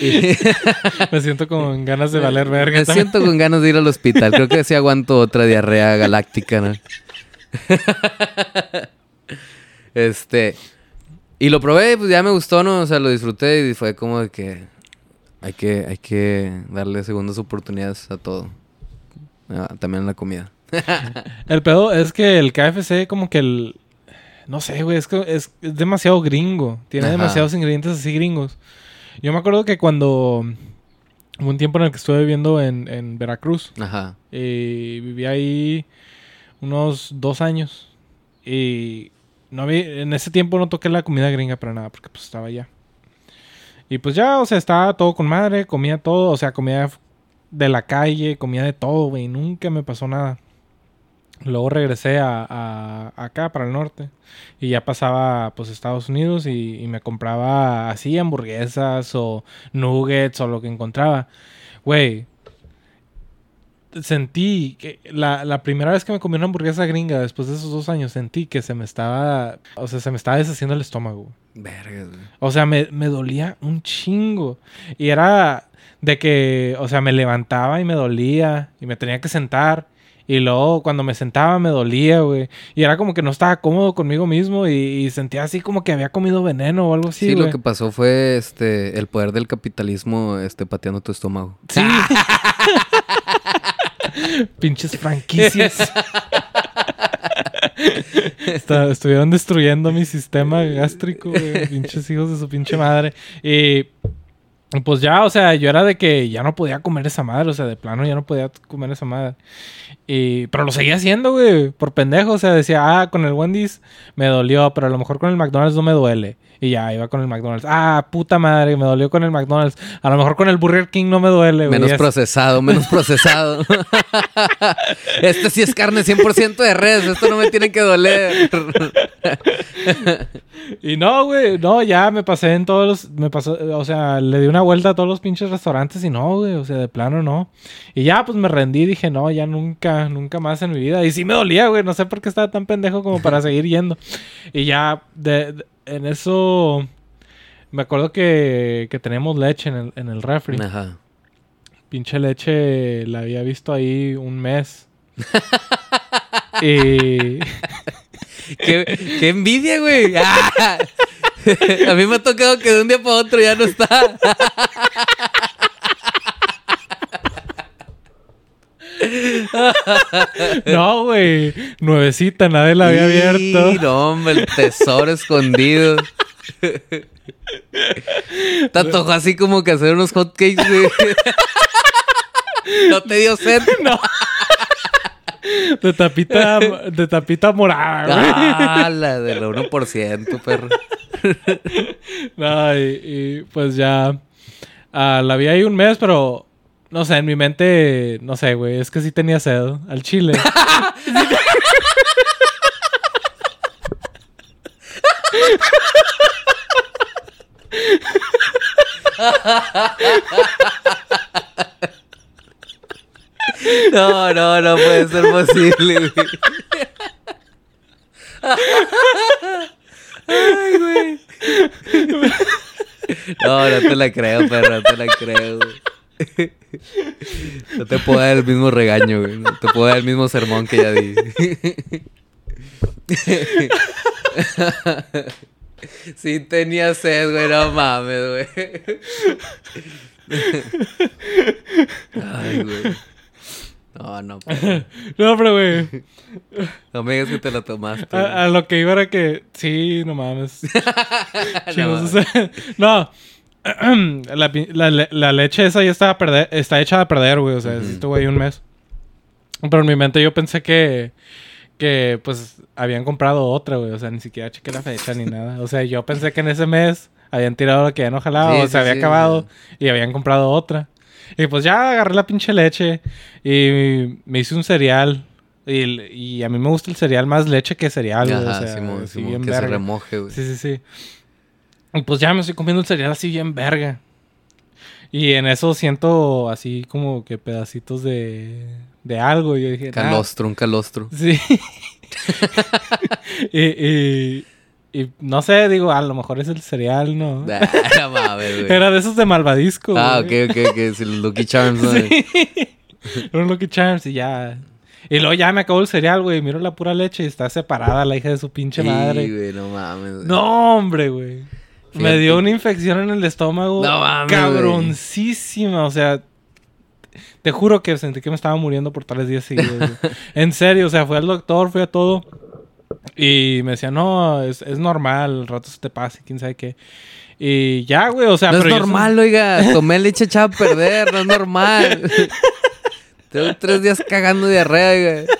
Y- Me siento con ganas de valer verga. me también. siento con ganas de ir al hospital. Creo que sí aguanto otra diarrea galáctica, ¿no? este. Y lo probé, pues ya me gustó, ¿no? O sea, lo disfruté y fue como de que hay que, hay que darle segundas oportunidades a todo. Ah, también a la comida. El pedo es que el KFC como que el... No sé, güey, es, que es, es demasiado gringo. Tiene Ajá. demasiados ingredientes así gringos. Yo me acuerdo que cuando... Hubo un tiempo en el que estuve viviendo en, en Veracruz. Ajá. Y viví ahí unos dos años. Y no había, en ese tiempo no toqué la comida gringa para nada, porque pues estaba allá. Y pues ya, o sea, estaba todo con madre, comía todo, o sea, comía de la calle, comía de todo, güey, nunca me pasó nada. Luego regresé a, acá, para el norte, y ya pasaba, pues, Estados Unidos y, y me compraba así hamburguesas o nuggets o lo que encontraba. Güey, sentí que la, la primera vez que me comí una hamburguesa gringa después de esos dos años, sentí que se me estaba, o sea, se me estaba deshaciendo el estómago. Vergas, güey. O sea, me, me dolía un chingo. Y era de que, o sea, me levantaba y me dolía y me tenía que sentar. Y luego cuando me sentaba me dolía, güey. Y era como que no estaba cómodo conmigo mismo y, y sentía así como que había comido veneno o algo así, Sí, güey. lo que pasó fue este el poder del capitalismo este pateando tu estómago. Sí. Pinches franquicias. Está- estuvieron destruyendo mi sistema gástrico, güey. Pinches hijos de su pinche madre. Y pues ya, o sea, yo era de que ya no podía comer esa madre. O sea, de plano ya no podía comer esa madre. Y, pero lo seguía haciendo, güey, por pendejo. O sea, decía, ah, con el Wendy's me dolió, pero a lo mejor con el McDonald's no me duele. Y ya, iba con el McDonald's. Ah, puta madre, me dolió con el McDonald's. A lo mejor con el Burger King no me duele, güey. Menos procesado, menos procesado. este sí es carne 100% de res, esto no me tiene que doler. Y no, güey, no, ya me pasé en todos los, me pasó, o sea, le di una vuelta a todos los pinches restaurantes y no, güey, o sea, de plano no. Y ya, pues me rendí, dije, no, ya nunca, nunca más en mi vida. Y sí me dolía, güey, no sé por qué estaba tan pendejo como para seguir yendo. Y ya, de, de- en eso, me acuerdo que, que teníamos leche en el, en el refri. Ajá. Pinche leche la había visto ahí un mes. y... Qué, qué envidia, güey. Ah. A mí me ha tocado que de un día para otro ya no está. No, güey. Nuevecita, nadie la había abierto. No, hombre, el tesoro escondido. Te antojó así como que hacer unos hotcakes, güey. ¿No te dio sed? No. De tapita, de tapita morada, güey. Ah, la del 1%, perro. No, y, y, pues ya. ah, la vi ahí un mes, pero. No sé, en mi mente. No sé, güey. Es que sí tenía sed. Al chile. No, no, no puede ser posible. Ay, güey. No, no te la creo, perro, no te la creo. No te puedo dar el mismo regaño, güey. No te puedo dar el mismo sermón que ya di. Sí tenía sed, güey, no mames, güey. Ay, güey. No, no, perro. No, pero, güey. No me digas que te lo tomaste. A, a lo que iba era que. Sí, no mames. No la, la la leche esa ya está, a perder, está hecha a perder, güey. O sea, estuvo ahí un mes. Pero en mi mente yo pensé que, que pues habían comprado otra, güey. O sea, ni siquiera chequé la fecha ni nada. O sea, yo pensé que en ese mes habían tirado lo que ya no jalaba Sí, o sí, se había sí, acabado y habían comprado otra. Y pues ya agarré la pinche leche y me hice un cereal. Y, y a mí me gusta el cereal más leche que cereal, güey. Ajá, o sea, así Simón, bien que se remoje, güey. Sí, sí, sí. Y pues ya me estoy comiendo el cereal así bien verga. Y en eso siento así como que pedacitos de, de algo. Y yo dije, "Nah". Calostro, un calostro. Sí. y, y, y no sé, digo, a lo mejor es el cereal, ¿no? Ah, no mames, güey. Era de esos de malvadisco. Ah, güey. ok, ok, ok. Sí, los Lucky Charms, ¿no? Sí. Un Lucky Charms y ya. Y luego ya me acabó el cereal, güey. Miro la pura leche y está separada la hija de su pinche Sí, madre. güey, no mames. güey. No, hombre, güey. Me dio una infección en el estómago. No mames, güey. Cabroncísima. O sea, te juro que sentí que me estaba muriendo por tales días seguidos. güey. en serio, o sea, fui al doctor, fui a todo. Y me decía, no, es, es normal, al rato se te pasa, y quién sabe qué. Y ya, güey, o sea, no es soy- normal, oiga. Tomé leche echada a perder, no es normal. Tengo tres días cagando diarrea, oiga.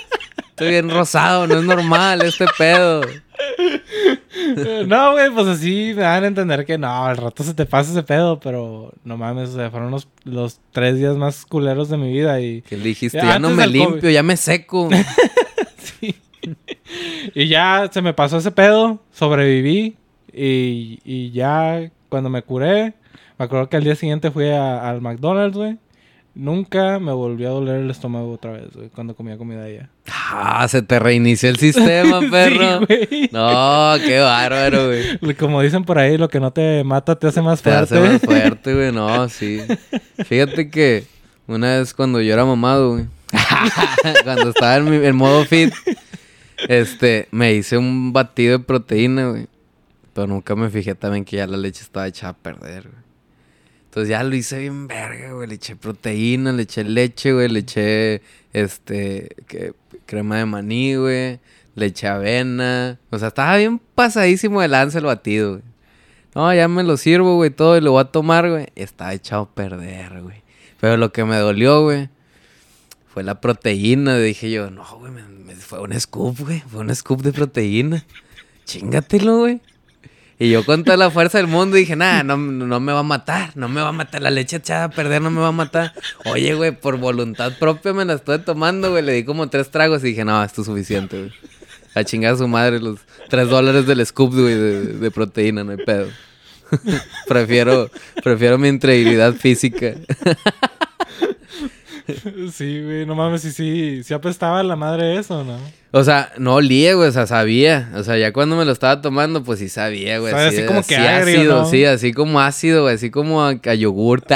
Estoy bien rosado, no es normal este pedo. No, güey, pues así me dan a entender que no, al rato se te pasa ese pedo, pero no mames, o sea, fueron los, los tres días más culeros de mi vida y, Que dijiste, Ya, ya no me limpio, ya me seco. y ya se me pasó ese pedo, sobreviví y, y ya cuando me curé, me acuerdo que al día siguiente fui a- al McDonald's, güey. Nunca me volvió a doler el estómago otra vez, güey, cuando comía comida allá. Ah, se te reinició el sistema, perro. Sí. No, qué bárbaro, güey. Como dicen por ahí, lo que no te mata te hace más Te fuerte. hace más fuerte, güey. No, sí. Fíjate que una vez cuando yo era mamado, güey. cuando estaba en, mi, en modo fit, este, me hice un batido de proteína, güey. Pero nunca me fijé también que ya la leche estaba echada a perder, güey. Entonces ya lo hice bien verga, güey. Le eché proteína, le eché leche, güey. Le eché, este, que, crema de maní, güey. Le eché avena. O sea, estaba bien pasadísimo de lanza el batido, güey. No, ya me lo sirvo, güey, todo y lo voy a tomar, güey. Estaba echado a perder, güey. Pero lo que me dolió, güey, fue la proteína. Dije yo, no, güey, me- fue un scoop, güey. Fue un scoop de proteína. Chingatelo, güey. Y yo con toda la fuerza del mundo dije, nah, no, no me va a matar, no me va a matar, la leche echada a perder no me va a matar. Oye, güey, por voluntad propia me la estoy tomando, güey, le di como tres tragos y dije, no, esto es suficiente, güey. A chingar a su madre los tres dólares del scoop, güey, de, de proteína, no hay pedo. prefiero, prefiero mi integridad física. Sí, güey, no mames, sí, sí, sí apestaba la madre eso, ¿no? O sea, no olía, güey, o sea, sabía. O sea, ya cuando me lo estaba tomando, pues sí sabía, güey. Sabe así como que agrio, ácido, ¿no? sí, así como ácido, güey, así como a, a yogur.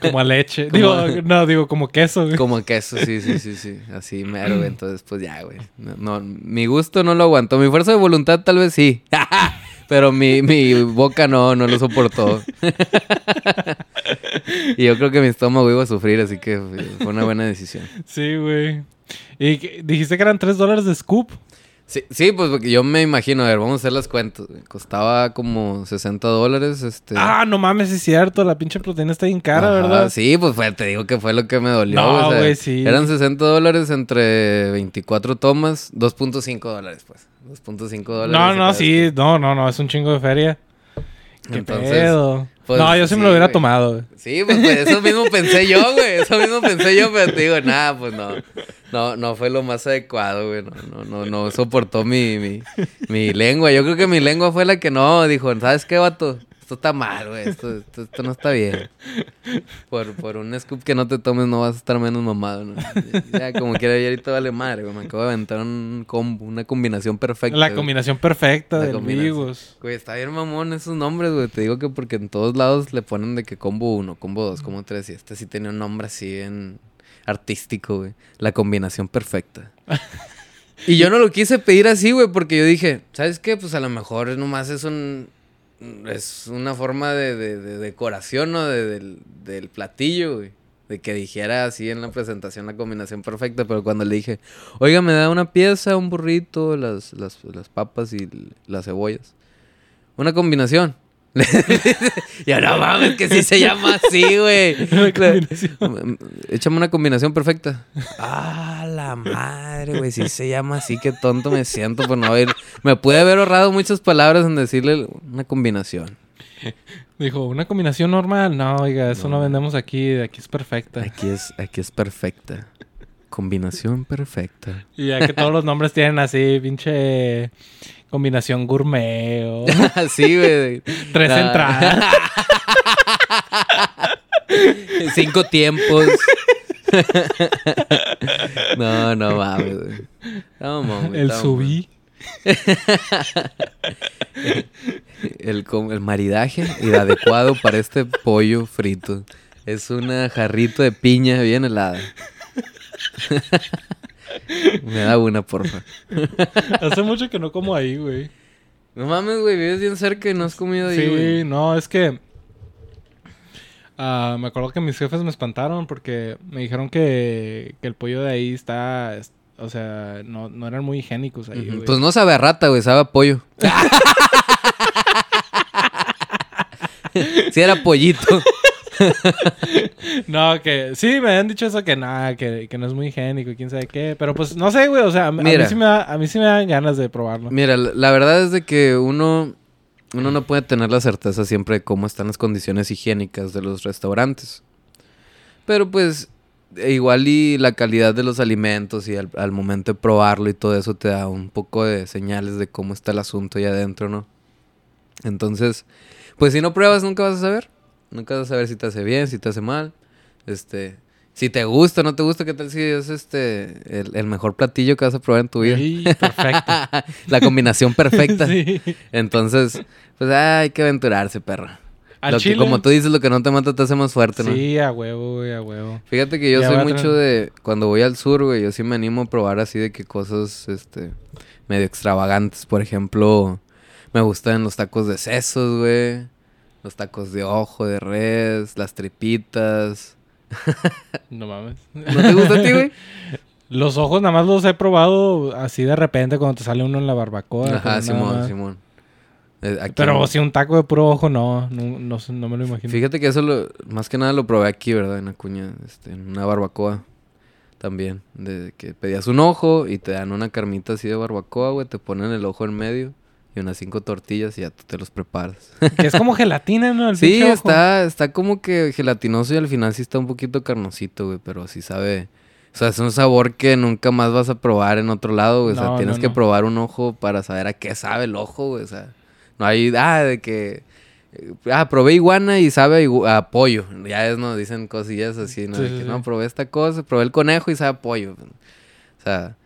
Como a leche. Digo, no, digo, como queso, güey. como queso, sí, sí, sí, sí. Así mero, güey. Entonces, pues ya, güey. No, no, mi gusto no lo aguantó. Mi fuerza de voluntad tal vez sí. Pero mi, mi boca no, no lo soportó. Y yo creo que mi estómago iba a sufrir, así que fue una buena decisión. Sí, güey. Y dijiste que eran 3 dólares de scoop. Sí, sí, pues porque yo me imagino, a ver, vamos a hacer las cuentas. Costaba como 60 dólares, este... Ah, no mames, es cierto. La pinche proteína está bien cara, Ajá, ¿verdad? Sí, pues fue, te digo que fue lo que me dolió. No, o sea, güey, sí. Eran 60 dólares entre 24 tomas, 2.5 dólares, pues. 2.5 dólares. No, no, sí. No, no, no. Es un chingo de feria. ¿Qué Entonces, pedo? Pues, no, yo sí me lo hubiera güey. tomado, güey. Sí, pues, pues, eso mismo pensé yo, güey. Eso mismo pensé yo, pero te digo, nada, pues no. No, no fue lo más adecuado, güey. No, no, no, no soportó mi, mi, mi lengua. Yo creo que mi lengua fue la que no dijo, ¿sabes qué, vato? Esto está mal, güey. Esto, esto, esto no está bien. Por, por un scoop que no te tomes no vas a estar menos mamado, ¿no? Ya, como quiera, ya ahorita vale madre, güey. Me acabo de aventar un combo, una combinación perfecta. La güey. combinación perfecta La del combinación. Vigos. Güey, está bien mamón esos nombres, güey. Te digo que porque en todos lados le ponen de que combo 1, combo 2, combo 3. Y este sí tenía un nombre así en artístico, güey. La combinación perfecta. y yo no lo quise pedir así, güey, porque yo dije, ¿sabes qué? Pues a lo mejor nomás es un... Es una forma de, de- de decoración, ¿no? De- del, del platillo, güey. De que dijera así en la presentación la combinación perfecta, pero cuando le dije, oiga, me da una pieza, un burrito, las, las, las papas y las cebollas. Una combinación. ya no mames, que sí se llama así, güey. Échame una combinación perfecta. Ah, la madre, güey. Sí se llama así, qué tonto me siento por no haber. Me pude haber ahorrado muchas palabras en decirle una combinación. Dijo, ¿una combinación normal? No, oiga, eso no, No. vendemos aquí. Aquí es perfecta. Aquí es, aquí es perfecta. Combinación perfecta. Y ya que todos los nombres tienen así, pinche... Combinación gourmet o sí, güey. tres Ah. entradas. Cinco tiempos. no, no mames. No, mames. El no, subí. El, maridaje y adecuado para este pollo frito. Es una jarrito de piña bien helada. Me da una, porfa. Hace mucho que no como ahí, güey. No mames, güey, vives bien cerca y no has comido ahí, Sí, güey. no, es que... ah, me acuerdo que mis jefes me espantaron porque me dijeron que, que el pollo de ahí está... es- O sea, no, no eran muy higiénicos ahí, güey. Pues no sabe a rata, güey, sabe a pollo. sí era pollito. No, que sí, me habían dicho eso que nada, que, que no es muy higiénico y quién sabe qué. Pero pues no sé, güey, o sea, a, mí- a Mira. mí sí me da, a mí sí me dan ganas de probarlo. Mira, la la verdad es de que uno, uno no puede tener la certeza siempre de cómo están las condiciones higiénicas de los restaurantes. Pero pues e igual y la calidad de los alimentos y al, al momento de probarlo y todo eso te da un poco de señales de cómo está el asunto ahí adentro, ¿no? Entonces, pues si no pruebas nunca vas a saber. Nunca vas a saber si te hace bien, si te hace mal. Este, si te gusta, no te gusta, qué tal si es este el, el mejor platillo que vas a probar en tu vida. Sí, perfecto. la combinación perfecta. Sí. Entonces, pues hay que aventurarse, perro. Lo que, como tú dices, lo que no te mata te hace más fuerte, ¿no? Sí, a huevo, güey, a huevo. Fíjate que yo Ya soy mucho de... Cuando voy al sur, güey, yo sí me animo a probar así de que cosas, este... Medio extravagantes. Por ejemplo, me gustan los tacos de sesos, güey. Los tacos de ojo, de res, las tripitas. No mames. ¿No te gusta a ti, güey? Los ojos nada más los he probado así de repente cuando te sale uno en la barbacoa. Ajá, Simón. Simón. Eh, aquí- Pero si un taco de puro ojo, no. No, no, no me lo imagino. Fíjate que eso lo, más que nada lo probé aquí, ¿verdad? En Acuña, este, en una barbacoa también. De que pedías un ojo y te dan una carnita así de barbacoa, güey. Te ponen el ojo en medio y unas cinco tortillas y ya tú te los preparas. Que es como gelatina, ¿no? El sí, está, está como que gelatinoso y al final sí está un poquito carnosito, güey. Pero sí sabe... O sea, es un sabor que nunca más vas a probar en otro lado, güey. O sea, No, tienes no, que probar un ojo para saber a qué sabe el ojo, güey. O sea, no hay... Ah, de que... eh, Ah, probé iguana y sabe a, pollo. Ya es, ¿no? Dicen cosillas así, ¿no? Sí, De sí, que, sí. no, probé esta cosa, probé el conejo y sabe a pollo. O sea,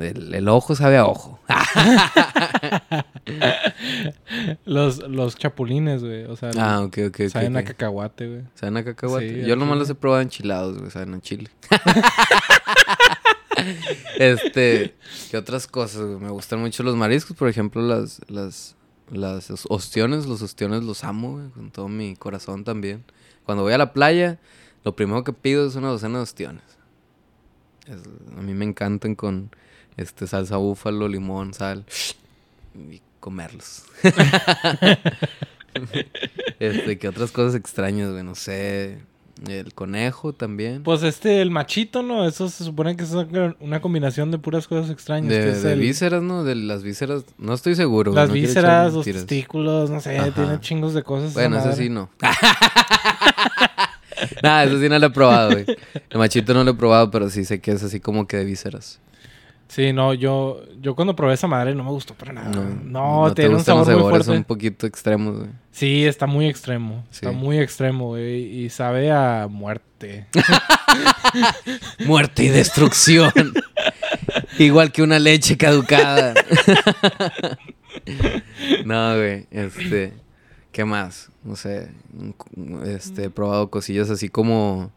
el, el ojo sabe a ojo. Los, los chapulines, güey. O sea, ah, ok, ok, ok. saben a cacahuate, güey. ¿Saben a cacahuate? Sí, Yo nomás los he probado enchilados, güey. Saben a chile. este... ¿Qué otras cosas, güey? Me gustan mucho los mariscos. Por ejemplo, las... las las os- ostiones, los ostiones los amo, güey, con todo mi corazón también. Cuando voy a la playa, lo primero que pido es una docena de ostiones. Es- a mí me encantan con este salsa búfalo, limón, sal y comerlos. este, ¿qué otras cosas extrañas, güey? No sé, el conejo también. Pues este, el machito, ¿no? Eso se supone que es una combinación de puras cosas extrañas. que de es de el- vísceras, ¿no? De las vísceras, no estoy seguro. Las no vísceras, los testículos, no sé, Ajá. tiene chingos de cosas. Bueno, eso sí no. Nada, eso sí no lo he probado, güey. El machito no lo he probado, pero sí sé que es así como que de vísceras. Sí, no, yo, yo cuando probé esa madre no me gustó para nada. No, No, te tiene un gustan los sabor muy fuerte. un poquito extremos, güey. Sí, está muy extremo. Está muy extremo, güey. Y sabe a muerte. Muerte y destrucción. Igual que una leche caducada. no, güey. Este. ¿Qué más? No sé. un Este, he probado cosillas así como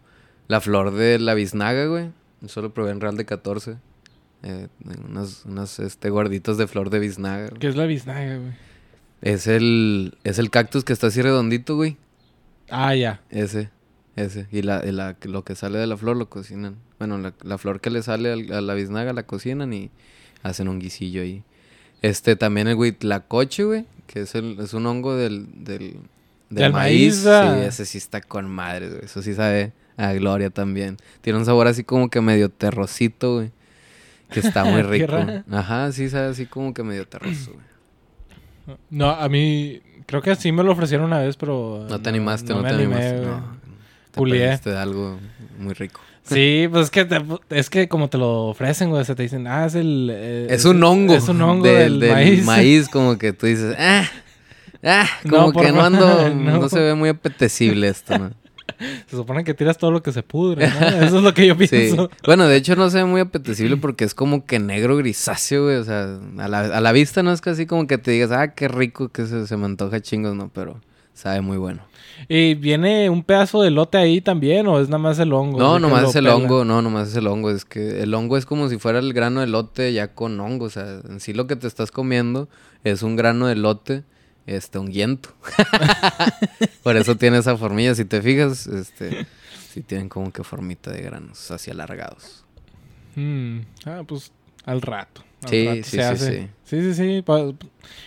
la flor de la biznaga, güey. Solo probé en Real de 14. Eh, unas, unas este, gorditos de flor de biznaga. güey. ¿Qué es la biznaga, güey? Es el, es el cactus que está así redondito, güey. Ah, ya. Ese, ese. Y la, la- lo que sale de la flor lo cocinan. Bueno, la, la flor que le sale al- a la biznaga la cocinan y hacen un guisillo ahí. Este, también el huitlacoche, güey, que es, el, es un hongo del, del, del Del maíz. maíz, ah. Sí, ese sí está con madre, güey. Eso sí sabe a gloria también. Tiene un sabor así como que medio terrosito, güey. Que está muy rico. Ajá, sí sabe así como que medio terroso, güey. No, a mí creo que sí me lo ofrecieron una vez, pero... No te animaste, no, te animaste. No, te perdiste de algo muy rico. Sí, pues es que, te- es que como te lo ofrecen, güey, se te dicen, ah, es el... eh, Es un hongo. Es un hongo del, del, del maíz. como que tú dices, ah, ah, como que no ando, no. no. se ve muy apetecible esto, ¿no? Se supone que tiras todo lo que se pudre, ¿no? Eso es lo que yo Sí. pienso. Bueno, de hecho no se ve muy apetecible porque es como que negro grisáceo, güey. O sea, a la, a la vista no es casi como que te digas, ah, qué rico que se, se me antoja chingos, no, pero sabe muy bueno. ¿Y viene un pedazo de lote ahí también o es nada más el hongo? No, nomás es el hongo, no, nomás es el hongo. Es que el hongo es como si fuera el grano de lote ya con hongo. O sea, en sí lo que te estás comiendo es un grano de lote, este, honguiento. Por eso tiene esa formilla. Si te fijas, este, sí tienen como que formita de granos así alargados. Mm, Ah, pues al rato. al Sí, rato sí, se sí, hace. sí. Sí, sí, sí.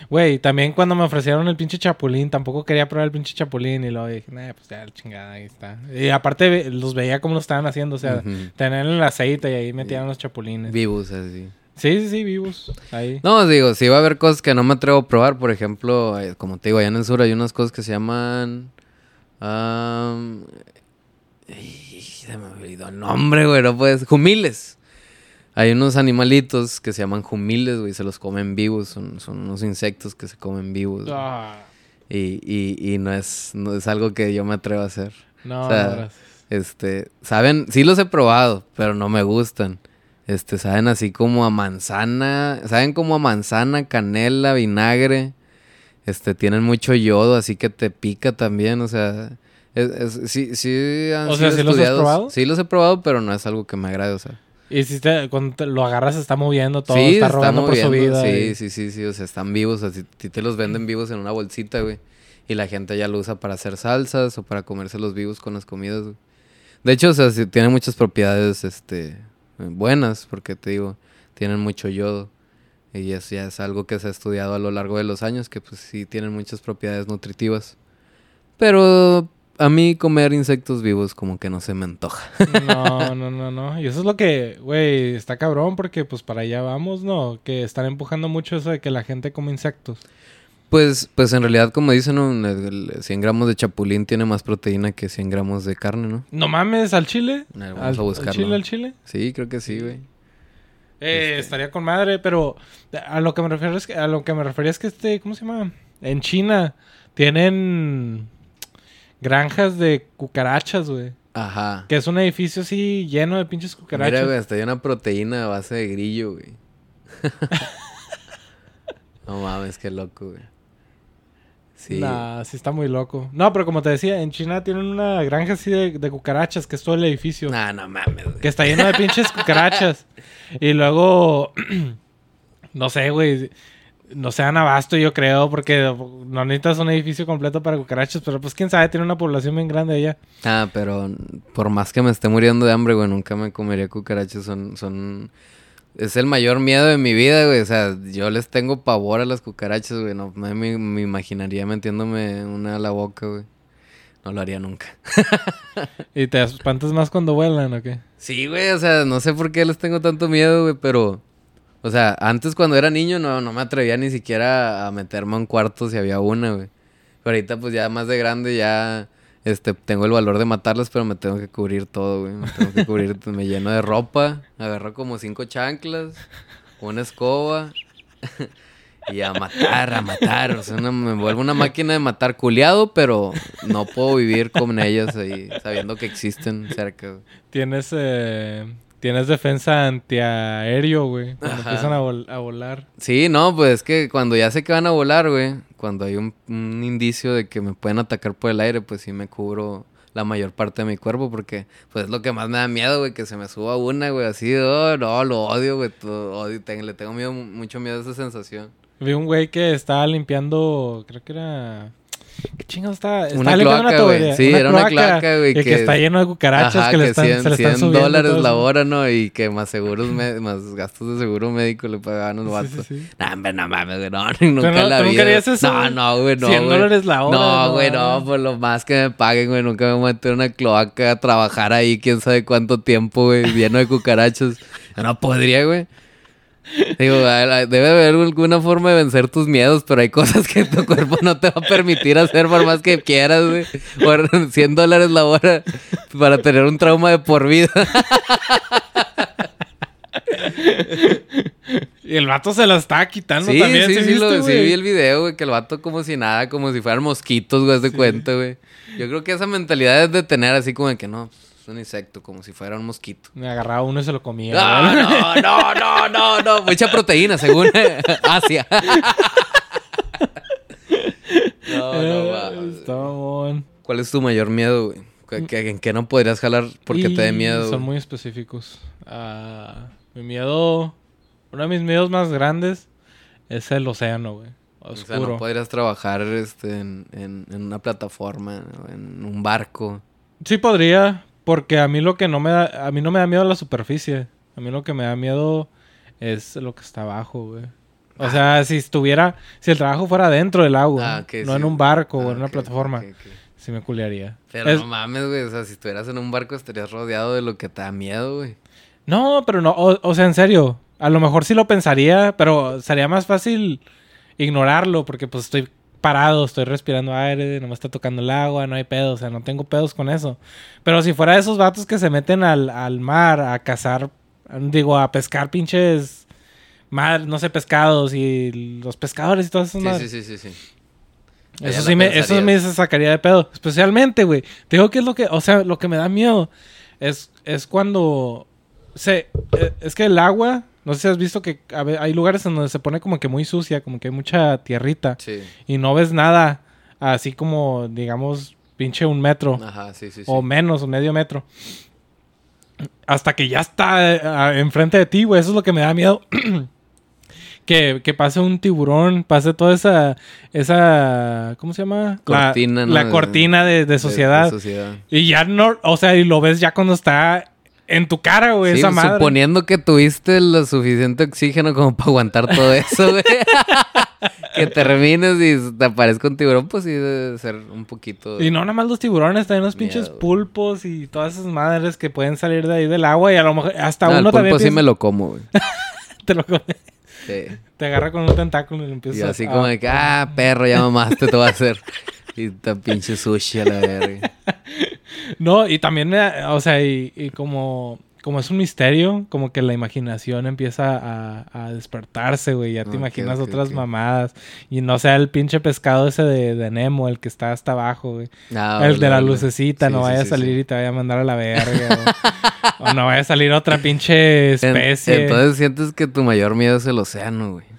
Güey, también cuando me ofrecieron el pinche chapulín, tampoco quería probar el pinche chapulín. Y luego dije, nah, pues ya, la chingada, ahí está. Y aparte los veía como lo estaban haciendo. O sea, Ujú. tenían el aceite y ahí metían los chapulines. Vivos así. Sí, sí, sí, vivos. Ahí. No, digo, sí va a haber cosas que no me atrevo a probar. Por ejemplo, eh, como te digo, allá en el sur hay unas cosas que se llaman. am, ay, se me olvidó el nombre, güey, no puedes. Jumiles. Hay unos animalitos que se llaman jumiles, güey, se los comen vivos. Son, son unos insectos que se comen vivos. Ah, Y, y, y no, es, no es algo que yo me atrevo a hacer. no, O sea, gracias. Este, saben, sí los he probado, pero no me gustan. Este, saben así como a manzana, saben como a manzana, canela, vinagre. Este, tienen mucho yodo, así que te pica también, o sea, es, es- sí, sí han O sea, sido ¿sí los has probado? Sí los he probado, pero no es algo que me agrade, o sea. Y si te, cuando te lo agarras se está moviendo todo, sí, está se robando por su moviendo, vida. Sí, y- sí, sí, sí, o sea, están vivos, así te los venden vivos en una bolsita, güey. Y la gente ya lo usa para hacer salsas o para comérselos vivos con las comidas, güey. De hecho, o sea, sí, tiene muchas propiedades, este, buenas, porque te digo, tienen mucho yodo. Y eso ya es algo que se ha estudiado a lo largo de los años, que pues sí tienen muchas propiedades nutritivas. Pero a mí comer insectos vivos como que no se me antoja. No, no, no, no. Y eso es lo que, güey, está cabrón porque pues para allá vamos, ¿no? Que están empujando mucho eso de que la gente come insectos. Pues, pues en realidad, como dicen, ¿no? El- el 100 gramos de chapulín tiene más proteína que 100 gramos de carne, ¿no? No mames, al chile. Ver, vamos al, a al buscarlo. chile, al chile. Sí, creo que sí, güey. Eh, Este. Estaría con madre, pero a lo que me refiero es que, a lo que me refería es que este, ¿cómo se llama? En China tienen granjas de cucarachas, güey. Ajá. Que es un edificio así lleno de pinches cucarachas. Mira, güey, hasta hay una proteína a base de grillo, güey. no mames, qué loco, güey. Sí. Nah, sí está muy loco. No, pero como te decía, en China tienen una granja así de, de cucarachas, que es todo el edificio. Nah, no mames, güey. Que está lleno de pinches cucarachas. Y luego, no sé, güey. No se dan abasto, yo creo, porque no necesitas un edificio completo para cucarachas. Pero pues quién sabe, tiene una población bien grande allá. Ah, pero por más que me esté muriendo de hambre, güey, nunca me comería cucarachas. Son, son... Es el mayor miedo de mi vida, güey. O sea, yo les tengo pavor a las cucarachas, güey. No me, me- imaginaría metiéndome una a la boca, güey. No lo haría nunca. ¿Y te espantas más cuando vuelan o qué? Sí, güey, o sea, no sé por qué les tengo tanto miedo, güey, pero... O sea, antes cuando era niño no, no me atrevía ni siquiera a meterme a un cuarto si había una, güey. Pero ahorita pues ya más de grande ya... Este, tengo el valor de matarlas, pero me tengo que cubrir todo, güey. Me tengo que cubrir, me lleno de ropa, agarro como cinco chanclas, una escoba y a matar, a matar. O sea, una- me vuelvo una máquina de matar culiado, pero no puedo vivir con ellas ahí, sabiendo que existen cerca, güey. Tienes, eh, tienes defensa antiaéreo, güey. Cuando Ajá. empiezan a, vol- a volar. Sí, no, pues es que cuando ya sé que van a volar, güey, cuando hay un, un indicio de que me pueden atacar por el aire, pues sí me cubro la mayor parte de mi cuerpo, porque pues es lo que más me da miedo, güey, que se me suba una, güey, así, oh, no, lo odio, güey, todo, odio, ten- le tengo miedo, mucho miedo a esa sensación. Vi un güey que estaba limpiando, creo que era... ¿Qué chingados estaba? Una estaba limpiando cloaca, güey. Sí, era una cloaca, güey, que, que- está lleno de cucarachas Ajá, que, le están, 100, se le están 100 subiendo. dólares la hora, ¿no? Y que más seguros, más gastos de seguro médico le pagaban los Sí, vatos. sí, sí. No, hombre, no mames, güey, no, nunca no- la tú nunca harías eso, No, no, güey, no, 100 güey. dólares la hora, No, no, güey, no, mames. por lo más que me paguen, güey, nunca me voy a meter en una cloaca a trabajar ahí, quién sabe cuánto tiempo, güey, lleno de cucarachas. No podría, güey. Digo, debe haber alguna forma de vencer tus miedos, pero hay cosas que tu cuerpo no te va a permitir hacer por más que quieras, güey. Por 100 dólares la hora para tener un trauma de por vida. y el vato se la está quitando también. Sí, sí, sí, sí, vi el video, güey, que el vato como si nada, como si fueran mosquitos, güey, de cuenta, güey. Yo creo que esa mentalidad es de tener así como de que no, un insecto, como si fuera un mosquito. Me agarraba uno y se lo comía. No, no, no, no, no, no. Mucha proteína, según Asia. no, no, Está bon. ¿Cuál es tu mayor miedo, güey? ¿En qué no podrías jalar porque te dé miedo? Son muy específicos. Uh, mi miedo... Uno de mis miedos más grandes es el océano, güey. O sea, no podrías trabajar este, en, en, en una plataforma, en un barco. Sí podría, porque a mí lo que no me da, a mí no me da miedo la superficie. A mí lo que me da miedo es lo que está abajo, güey. O ah. sea, si estuviera, si el trabajo fuera dentro del agua, ah, no en un barco o en ah, una plataforma, sí me culiaría. Pero no mames, güey. O sea, si estuvieras en un barco estarías rodeado de lo que te da miedo, güey. No, pero no, o, sea, en serio. A lo mejor sí lo pensaría, pero sería más fácil ignorarlo porque pues estoy parado, estoy respirando aire, no me está tocando el agua, no hay pedos, o sea, no tengo pedos con eso. Pero si fuera de esos vatos que se meten al, al mar a cazar, digo, a pescar pinches, mar, no sé, pescados y los pescadores y todas esas sí, sí, sí, sí, sí. Eso sí, me, eso me sacaría de pedo. Especialmente, güey. Te digo que es lo que, o sea, lo que me da miedo es, es cuando se, eh, es que el agua no sé si has visto que hay lugares en donde se pone como que muy sucia, como que hay mucha tierrita. Sí. Y no ves nada, así como, digamos, pinche un metro. Ajá, sí, sí, O menos, o medio metro. Hasta que ya está enfrente de ti, güey. Eso es lo que me da miedo. que, que, pase un tiburón, pase toda esa, esa, ¿cómo se llama? Cortina, la, la cortina de, de, sociedad. de, sociedad. Y ya no, o sea, y lo ves ya cuando está en tu cara, güey, esa madre. Suponiendo que tuviste lo suficiente oxígeno como para aguantar todo eso, güey. que termines y te aparezca un tiburón, pues sí debe ser un poquito. Y no nada más los tiburones, también los pinches pulpos y todas esas madres que pueden salir de ahí del agua y a lo mejor hasta uno el pulpo sí me lo como, güey. te lo comes. Sí. Te agarra con un tentáculo y lo empiezas Y así como de que, ah, perro, ya mamaste, te va a hacer. Y te pinche sushi a la verga. no, y también me, o sea, y, como, como es un misterio, como que la imaginación empieza a, despertarse, güey. Ya te imaginas otras mamadas. Y no sea el pinche pescado ese de, Nemo, el que está hasta abajo, güey. Ah, el de la lucecita, no vaya a salir y te vaya a mandar a la verga. o, no vaya a salir otra pinche especie. entonces sientes que tu mayor miedo es el océano, güey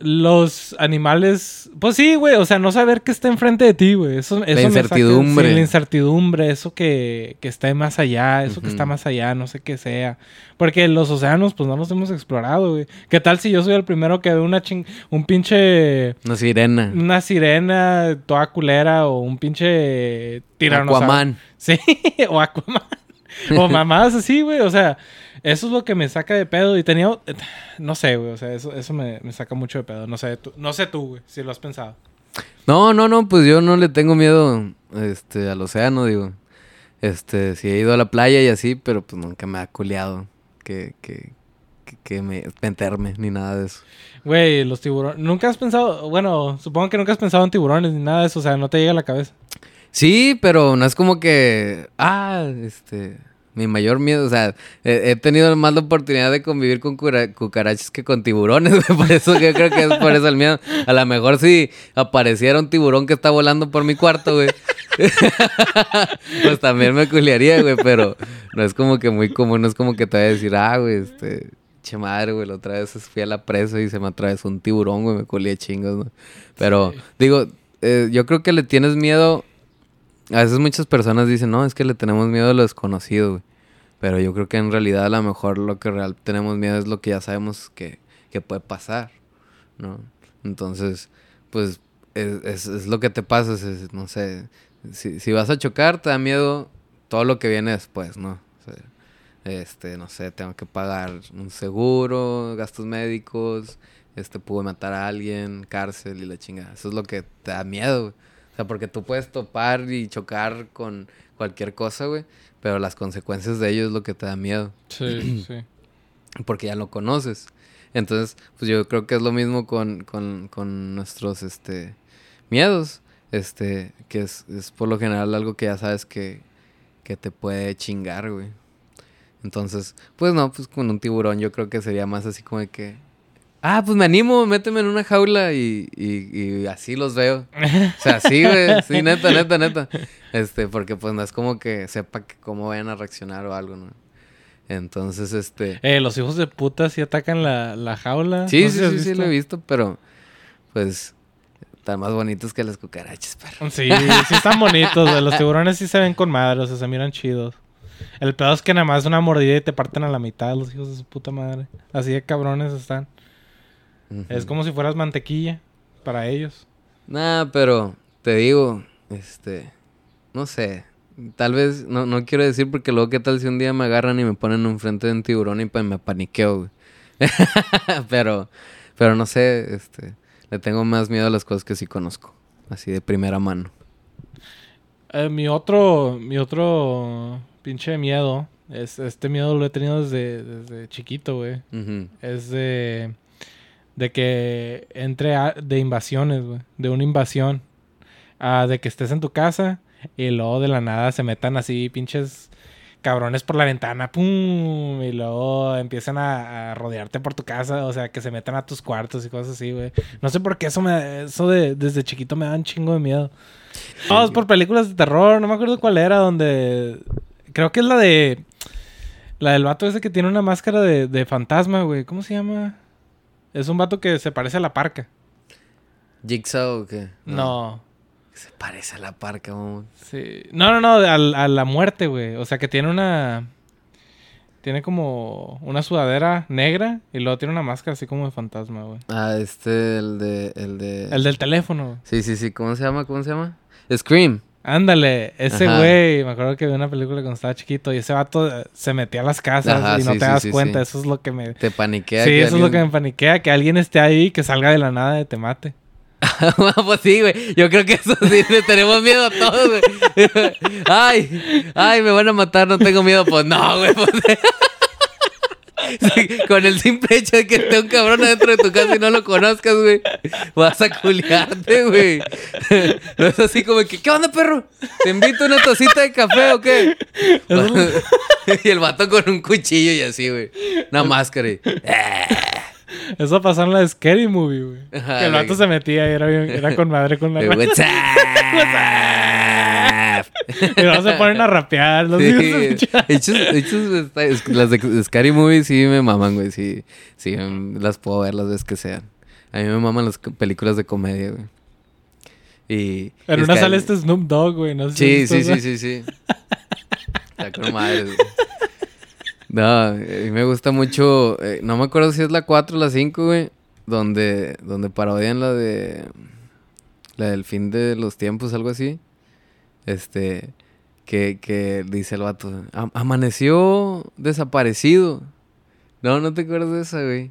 los animales, pues sí, güey, o sea, no saber qué está enfrente de ti, güey. Eso, eso la incertidumbre. la incertidumbre, eso que, que está más allá, eso que está más allá, no sé qué sea. Porque los océanos, pues no los hemos explorado, güey. ¿Qué tal si yo soy el primero que ve una ching un pinche... Una sirena. Una sirena toda culera o un pinche tiranosaurio. Aquaman. Sí, o Aquaman. o mamadas así, güey, o sea... Eso es lo que me saca de pedo. Y tenía. No sé, güey. O sea, eso, eso me, saca mucho de pedo. No sé, tú, no sé tú, güey, si lo has pensado. No, no, no, pues yo no le tengo miedo este, al océano, digo. Este, sí he ido a la playa y así, pero pues nunca me ha culeado que, que, que, me meterme ni nada de eso. Güey, los tiburones. ¿Nunca has pensado? Bueno, supongo que nunca has pensado en tiburones ni nada de eso. O sea, no te llega a la cabeza. Sí, pero no es como que. Ah, este. Mi mayor miedo, o sea, he, tenido más la oportunidad de convivir con cucarachas que con tiburones, por eso yo creo que es por eso el miedo. A lo mejor si apareciera un tiburón que está volando por mi cuarto, güey, pues también me culiaría, güey, pero no es como que muy común, no es como que te vaya a decir, ah, güey, este, che madre, güey, la otra vez fui a la presa y se me atravesó un tiburón, güey, me culié chingos, güey. Pero, digo, eh, yo creo que le tienes miedo a veces muchas personas dicen, no, es que le tenemos miedo a lo desconocido, güey. Pero yo creo que en realidad a lo mejor lo que real tenemos miedo es lo que ya sabemos que, que puede pasar, ¿no? Entonces, pues es, es, lo que te pasa, no sé, si, si, vas a chocar te da miedo todo lo que viene después, ¿no? este, no sé, tengo que pagar un seguro, gastos médicos, este, pude matar a alguien, cárcel y la chingada. Eso es lo que te da miedo, O sea, porque tú puedes topar y chocar con cualquier cosa, güey. Pero las consecuencias de ello es lo que te da miedo. Sí, sí. Porque ya lo conoces. Entonces, pues yo creo que es lo mismo con, con, con nuestros este, miedos. Este, que es, es por lo general algo que ya sabes que, que te puede chingar, güey. Entonces, pues no, pues con un tiburón yo creo que sería más así como de que, ah, pues me animo, méteme en una jaula y, y, y así los veo. O sea, sí, güey, sí, neta, neta, neta. Este, porque pues no es como que sepa que cómo vayan a reaccionar o algo, ¿no? Entonces, este... Eh, los hijos de puta sí atacan la, la jaula. Sí, No sí, sí, sí, lo he visto, pero pues están más bonitos que las cucarachas, perro. Sí, sí están bonitos, güey. Los tiburones sí se ven con madre, o sea, se miran chidos. El pedo es que nada más una mordida y te parten a la mitad los hijos de su puta madre. Así de cabrones están. Es como si fueras mantequilla para ellos. Nah, pero te digo, este, no sé, tal vez, no, no quiero decir porque luego qué tal si un día me agarran y me ponen enfrente de un tiburón y pues me paniqueo, güey. pero, pero no sé, este, le tengo más miedo a las cosas que sí conozco, así de primera mano. Eh, mi otro, mi otro pinche miedo, es, este miedo lo he tenido desde, desde chiquito, güey. Es de, de que entre a- de invasiones, güey. De una invasión. Ah, de que estés en tu casa y luego de la nada se metan así pinches cabrones por la ventana, ¡pum! Y luego empiezan a, a rodearte por tu casa, o sea, que se metan a tus cuartos y cosas así, güey. No sé por qué eso me, eso de, desde chiquito me da un chingo de miedo. No, es por películas de terror, no me acuerdo cuál era, donde... Creo que es la de... La del vato ese que tiene una máscara de, de fantasma, güey. ¿Cómo se llama? Es un vato que se parece a la parca. ¿Jigsaw o qué? No. Se parece a la parca, mamón. Sí. No, no, no, al- a, la muerte, güey. O sea, que tiene una... Tiene como una sudadera negra y luego tiene una máscara así como de fantasma, güey. Ah, este, el de, el de... El del teléfono. Sí, sí, sí, ¿cómo se llama? ¿Cómo se llama? Scream. Ándale, ese güey, me acuerdo que vi una película cuando estaba chiquito y ese vato eh, se metía a las casas Ajá, y no sí, te das sí, cuenta, sí. eso es lo que me... Te paniquea. Sí, eso es lo que me alguien- paniquea, que alguien esté ahí, que salga de la nada y te mate. pues sí, güey. Yo creo que eso sí le tenemos miedo a todos, güey. ay, ay, me van a matar, no tengo miedo. Pues no, güey. pues- Sí, con el simple hecho de que esté un cabrón adentro de tu casa y no lo conozcas, güey. Vas a culiarte, güey. No es así como que, ¿qué onda, perro? ¿Te invito una tacita de café o qué? y el vato con un cuchillo y así, güey. Una máscara. y- Eso pasó en la Scary Movie, güey. Que el vato se metía y era, bien- era con madre con la Eh, raza. What's up? Y luego se ponen a rapear. Los Sí, hechos, hechos, las de Scary Movie sí me maman, güey. Sí, sí, mm, las puedo ver las veces que sean. A mí me maman las películas de comedia, güey. Y. En una sale este Snoop Dogg, güey. No sé Sí, sí, sí, sí, sí. Está con madre, güey. No, a mí me gusta mucho. eh, no me acuerdo si es la 4 o la 5, güey. Donde, donde parodian la de. La del fin de los tiempos, algo así. Este. Que, que dice el vato. "Am- Amaneció desaparecido. No, no te acuerdas de esa, güey.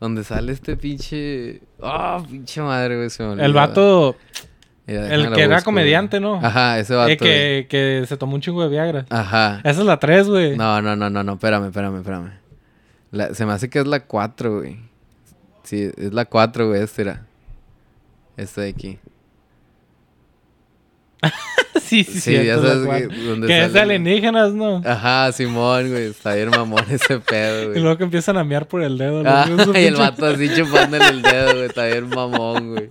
Donde sale este pinche. Ah, pinche madre, güey. Se me El vato, Mira, el que era busco, comediante, güey. ¿no? Ajá, ese vato. Eh, que, que se tomó un chingo de Viagra. Ajá. Esa es la 3, güey. No, no, no, no, no, espérame, espérame, espérame. La- se me hace que es la 4, güey. Sí, es la 4, güey, esta era. Esta de aquí. Sí, sí, Sí, ya sabes que, donde Que es de alienígenas, ¿no? Ajá, Simón, güey. Está bien mamón ese pedo, Y güey. luego que empiezan a mear por el dedo. Ah, y el vato así chupándole el dedo, güey. Está bien mamón, güey.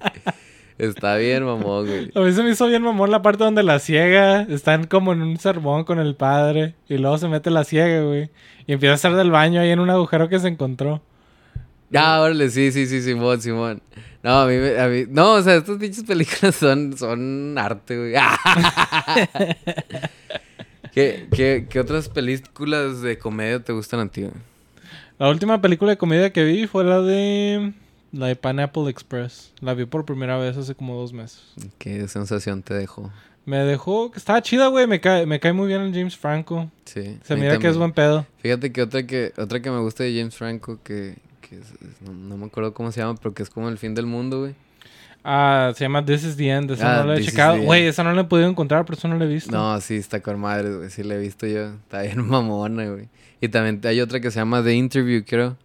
Está bien mamón, güey. A mí se me hizo bien mamón la parte donde la ciega están como en un sermón con el padre y luego se mete la ciega, güey. Y empieza a hacer del baño ahí en un agujero que se encontró. Ah, órale, sí, sí, sí, Simón, Simón. No, a mí, a mí, no, o sea, estas pinches películas son, son arte, güey. ¿Qué, qué, qué otras películas de comedia te gustan a ti, güey? La última película de comedia que vi fue la de... La de Pineapple Express. La vi por primera vez hace como dos meses. ¿Qué sensación te dejó? Me dejó... Estaba chida, güey. Me cae, me cae muy bien el James Franco. Sí. Se mira que es también. buen pedo. Fíjate que otra que otra que me gusta de James Franco, que, que es- es- no, no me acuerdo cómo se llama, pero que es como el fin del mundo, güey. Ah, se llama This is the End. Esa Ah, no la he checado. Güey, esa no la he podido encontrar, pero eso no la he visto. No, sí, está con madre, güey. Sí la he visto yo. Está bien mamona, güey. Y también hay otra que se llama The Interview, creo.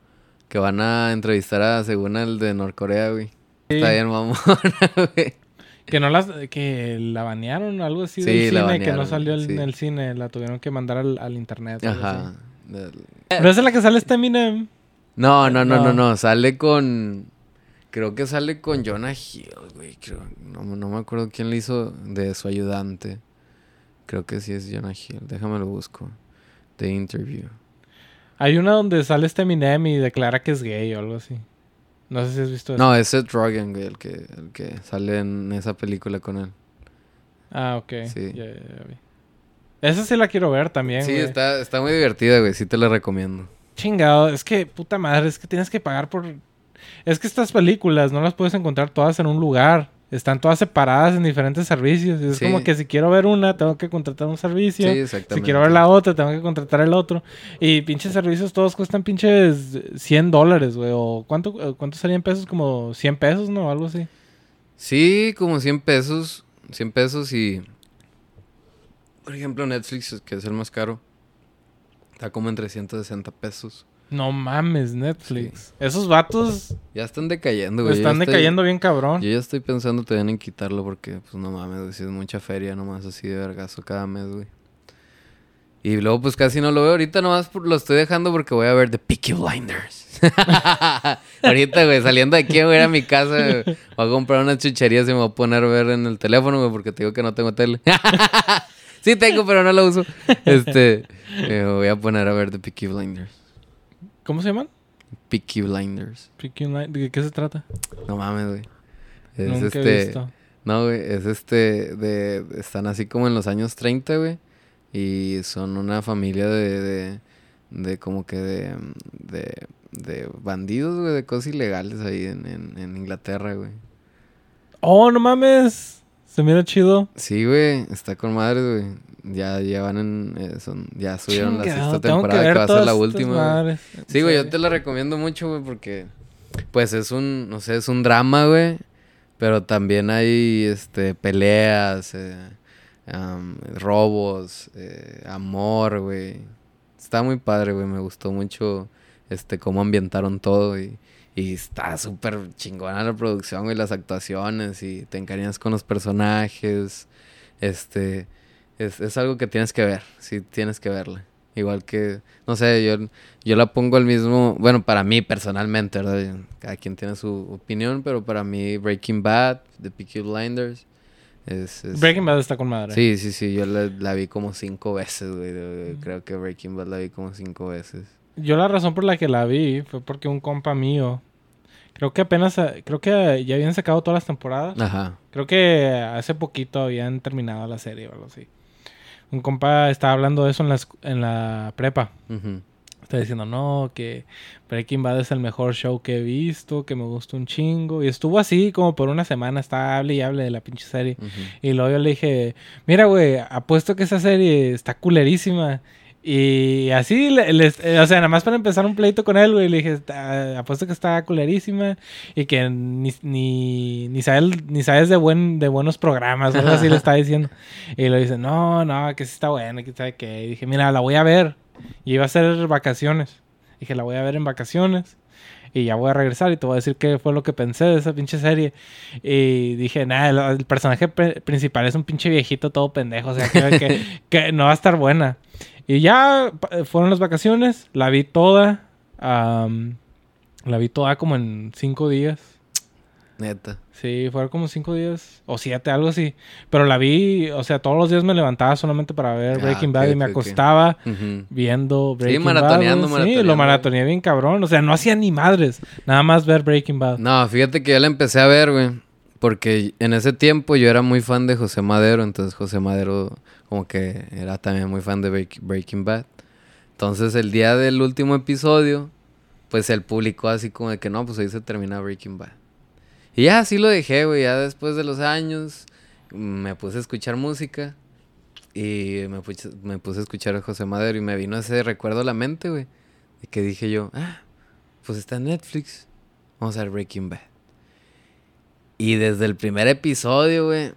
Que van a entrevistar a, según el de Norcorea, güey. Sí. Está bien, mamona, güey. Que no las, que la banearon o algo así Sí, del la cine, que no salió el- sí. en el cine, la tuvieron que mandar al, al internet. Ajá. así. Pero esa es la que sale este Eminem. No, no, no, no, No. no. Sale con. Creo que sale con Jonah Hill, güey. Creo, no, no me acuerdo quién le hizo de su ayudante. Creo que sí es Jonah Hill. Déjame lo busco. The Interview. Hay una donde sale este Eminem y declara que es gay o algo así. No sé si has visto eso. No, es Seth Rogen, güey, el que, el que sale en esa película con él. Ah, ok. Sí. Ya, ya, ya vi. Esa sí la quiero ver también, Sí, güey. está, está muy divertida, güey. Sí te la recomiendo. Chingado, es que puta madre, es que tienes que pagar por... Es que estas películas no las puedes encontrar todas en un lugar. Están todas separadas en diferentes servicios. Es Sí. como que si quiero ver una, tengo que contratar un servicio. Sí. Si quiero ver la otra, tengo que contratar el otro. Y pinches servicios todos cuestan pinches 100 dólares, güey. O ¿cuánto, eh, ¿cuánto serían pesos? Como 100 pesos, ¿no? Algo así. Sí, como 100 pesos. 100 pesos y... Por ejemplo, Netflix, que es el más caro. Está como en 360 pesos. No mames, Netflix. Esos vatos Ya están decayendo, güey. Están estoy- decayendo bien cabrón. Yo ya estoy pensando también en quitarlo porque, pues no mames, güey, si es mucha feria nomás así de vergazo cada mes, güey. Y luego, pues casi no lo veo. Ahorita nomás por- lo estoy dejando porque voy a ver The Peaky Blinders. Ahorita, güey, saliendo de aquí, voy a ir a mi casa, güey, voy a comprar unas chucherías y me voy a poner a ver en el teléfono, güey, porque te digo que no tengo tele. sí tengo, pero no la uso. Este, voy a poner a ver The Peaky Blinders. ¿Cómo se llaman? Peaky Blinders. Peaky Blind- ¿De qué se trata? No mames, güey. Es Nunca he este... visto. No, güey, es este, de, están así como en los años 30, güey, y son una familia de, de, de como que de, de, de bandidos, güey, de cosas ilegales ahí en, en, en Inglaterra, güey. Oh, no mames. Se mira chido. Sí, güey, está con madre, güey. Ya llevan en, eh, son, ya subieron la Chingado, sexta tengo temporada que, va a ser la última, güey. Sí, güey, yo te la recomiendo mucho, güey, porque pues es un, no sé, es un drama, güey, pero también hay, este, peleas, eh, robos, eh, amor, güey. Está muy padre, güey, me gustó mucho, este, cómo ambientaron todo y, y está súper chingona la producción, güey, las actuaciones y te encariñas con los personajes, este, es, es algo que tienes que ver, sí, tienes que verla. Igual que, no sé, yo, yo la pongo al mismo, bueno, para mí personalmente, ¿verdad? Cada quien tiene su opinión, pero para mí Breaking Bad, The Peaky Blinders, es... es- Breaking Bad está con madre. Sí, sí, sí, yo la, la vi como cinco veces, güey. Creo que Breaking Bad la vi como cinco veces. Yo la razón por la que la vi fue porque un compa mío, creo que apenas, creo que ya habían sacado todas las temporadas. Ajá. Creo que hace poquito habían terminado la serie o algo así. Un compa estaba hablando de eso en la, en la prepa. ujú. Está diciendo, no, que Breaking Bad es el mejor show que he visto, que me gustó un chingo. Y estuvo así como por una semana, estaba hable y hable de la pinche serie. Y luego yo le dije, mira, güey, apuesto que esa serie está culerísima. Y así, le- les- eh, o sea, nada más para empezar un pleito con él, güey, le dije, "Está- apuesto que está culerísima y que ni, ni, ni, sabes, ni sabes de, buen, de buenos programas, algo así le estaba diciendo. Y le dice, no, no, que sí está buena, que sabe qué. Y dije, mira, la voy a ver. Y iba a ser vacaciones. Dije, la voy a ver en vacaciones. Y ya voy a regresar y te voy a decir qué fue lo que pensé de esa pinche serie. Y dije, nada, el, personaje pe- principal es un pinche viejito todo pendejo. O sea, que, que- que no va a estar buena. Y ya pa- fueron las vacaciones. La vi toda. la vi toda como en cinco días. Neta. Sí, fueron como cinco días. O siete, algo así. Pero la vi, o sea, todos los días me levantaba solamente para ver Ah, Breaking Bad y me acostaba viendo Breaking maratoneando, Bad. güey. Sí, maratoneando. lo maratoneé bien cabrón. O sea, no hacía ni madres. Nada más ver Breaking Bad. No, fíjate que yo la empecé a ver, güey. Porque en ese tiempo yo era muy fan de José Madero. Entonces José Madero como que era también muy fan de Break- Breaking Bad. Entonces el día del último episodio, pues él publicó así como de que no, pues ahí se termina Breaking Bad. Y ya así lo dejé, güey. Ya después de los años me puse a escuchar música. Y me puse, me puse a escuchar a José Madero y me vino ese recuerdo a la mente, güey. De que dije yo, ah, pues está en Netflix. Vamos a ver Breaking Bad. Y desde el primer episodio, güey.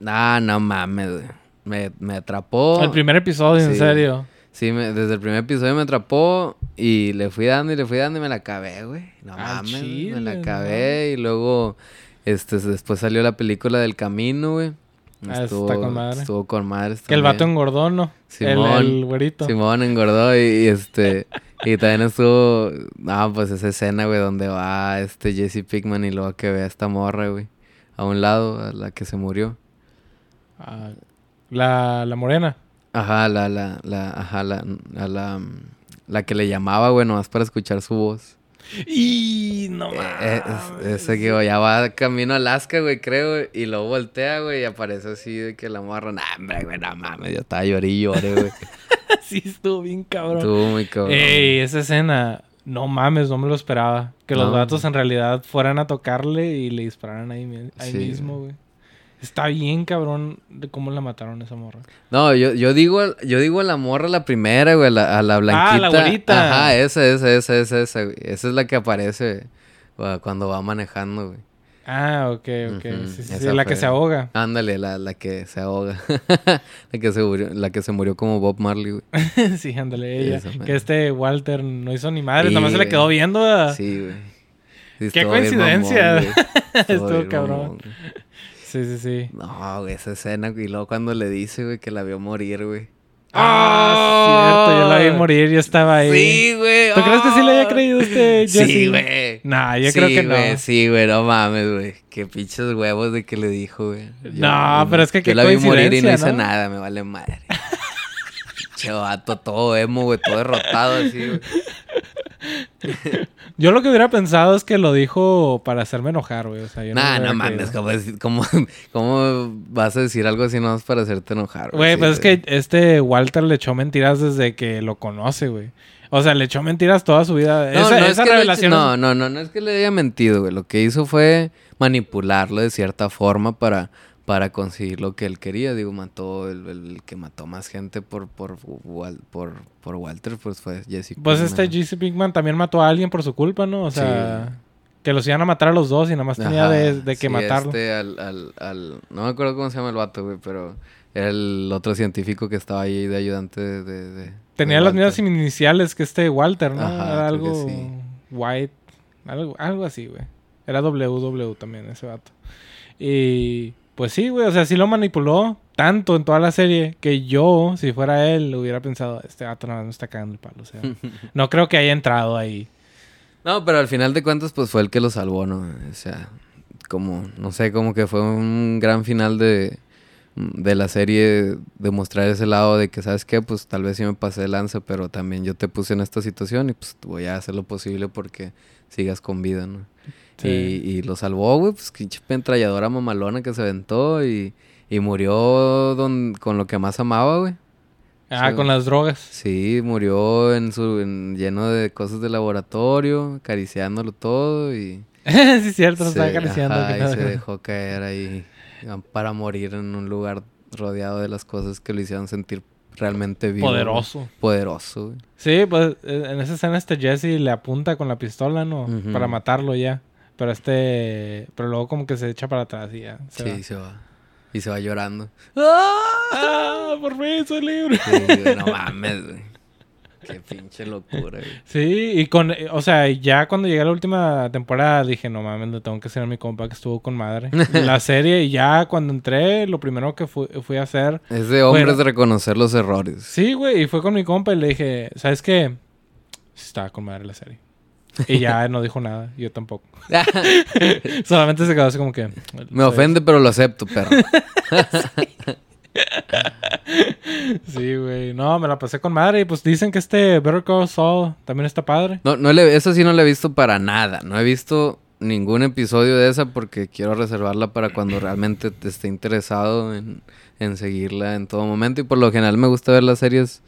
Nah, no mames, güey. Me, me atrapó. El primer episodio, en serio. Sí, me- desde el primer episodio me atrapó. Y le fui dando y le fui dando y me la acabé, güey. No Al mames, me la no acabé. Y luego, este, después salió la película del camino, güey. Ah, está con madre. Estuvo con madre. Que el vato engordó, ¿no? El, Simón. el güerito. Simón engordó y, y, este... y también estuvo... No, pues esa escena, güey, donde va este Jesse Pickman y luego que ve a esta morra, güey. A un lado, a la que se murió. Ah, la, la morena. Ajá, la, la, la, ajá, la, la, la que le llamaba, güey, nomás para escuchar su voz. Y no Eh, es- ese que ya va camino a Alaska, güey, creo, y luego voltea, güey, y aparece así de que la morra, nah, hombre, güey, no mames, yo estaba lloré y lloré, güey. sí, estuvo bien cabrón. Estuvo muy cabrón. Ey, esa escena. No mames, no me lo esperaba. Que los No. vatos en realidad fueran a tocarle y le dispararan ahí, ahí Sí. mismo, güey. Está bien cabrón de cómo la mataron esa morra. No, yo, yo digo, yo digo a la morra la primera, güey, a la, a la blanquita. Ah, la güerita. Ajá, esa, esa, esa, esa, esa, güey. Esa es la que aparece güey, cuando va manejando, güey. Ah, ok, ok. Sí, sí, sí, la que se ahoga. Ándale, la, la que se ahoga. la, que se murió, la que se murió como Bob Marley, güey. sí, ándale, ella. Que este Walter no hizo ni madre, Sí, nada más se le quedó viendo. a- Sí, güey. Sí, Qué coincidencia. mamón, güey. Estuvo cabrón. mamón, güey. Sí, sí, sí. No, güey, esa escena, güey. Y luego cuando le dice, güey, que la vio morir, güey. Ah, cierto, yo la vi morir, yo estaba ahí. Sí, güey. ¿Tú crees que sí le haya creído este Jesse? Sí, güey. Nah, yo Sí, creo que no. güey, Sí, güey, no mames, güey. Qué pinches huevos de que le dijo, güey. Yo- No, pero es que qué Yo la vi morir y no coincidencia, hice ¿no? nada, me vale madre. Che, vato, todo emo, güey, todo derrotado así, güey. Yo lo que hubiera pensado es que lo dijo para hacerme enojar, güey. O sea, yo Nah, no hubiera mames. ¿cómo, cómo, cómo vas a decir algo así nomás para hacerte enojar, Güey, Sí, pues es que este Walter le echó mentiras desde que lo conoce, güey. O sea, le echó mentiras toda su vida. No, esa no es que eche- revelación. no, no, no, no es que le haya mentido, güey. Lo que hizo fue manipularlo de cierta forma para, para conseguir lo que él quería. Digo, mató, el, el que mató más gente por, por, por, por Walter, pues fue Jesse. Pues Pinkman. este Jesse Pinkman también mató a alguien por su culpa, ¿no? O sea, que los iban a matar a los dos y nada más tenía Ajá, de, de que sí, matarlo. Este, al, al, al, no me acuerdo cómo se llama el vato, güey, pero era el otro científico que estaba ahí de ayudante de... de- de- Tenía las mismas iniciales que este Walter, ¿no? Ajá, Era algo sí. white, algo, algo así, güey. Era WW también ese vato. Y pues sí, güey, o sea, sí lo manipuló tanto en toda la serie que yo, si fuera él, hubiera pensado, este vato nada más me está cagando el palo. O sea, no creo que haya entrado ahí. No, pero al final de cuentas, pues fue el que lo salvó, ¿no? O sea, como, no sé, como que fue un gran final de, de la serie, demostrar ese lado de que, ¿sabes qué? Pues tal vez sí me pasé de lanza, pero también yo te puse en esta situación y pues voy a hacer lo posible porque sigas con vida, ¿no? Sí. Y, y lo salvó, güey, pues pinche pentralladora mamalona que se aventó y, y murió don- con lo que más amaba, güey. Ah, con las drogas. Sí, murió en su en- lleno de cosas de laboratorio, acariciándolo todo y sí, cierto, se, estaba acariciando. ajá, y se dejó caer ahí ah, para morir en un lugar rodeado de las cosas que lo hicieron sentir realmente vivo. güey. Poderoso. Poderoso, güey. Sí, pues eh, en esa escena este Jesse le apunta con la pistola, ¿no? Para matarlo ya. Pero este... Pero luego como que se echa para atrás y ya. se Sí, va. se va. Y se va llorando. ¡Ah! Por fin soy libre. Sí, no mames, güey. Qué pinche locura, güey. Sí, y con... O sea, ya cuando llegué a la última temporada dije, no mames, le tengo que hacer a mi compa que estuvo con madre. la serie, y ya cuando entré, lo primero que fui, fui a hacer... Es de hombres de reconocer los errores. Sí, güey, y fue con mi compa y le dije, ¿sabes qué? Sí, Estaba con madre la serie. Y ya no dijo nada, yo tampoco. Solamente se quedó así como que... Me ofende, pero lo acepto, perro. Sí, güey. No, me la pasé con madre. Y pues dicen que este Better Call Saul también está padre. No, no le, eso sí no la he visto para nada. No he visto ningún episodio de esa porque quiero reservarla para cuando realmente te esté interesado en, en seguirla en todo momento. Y por lo general me gusta ver las series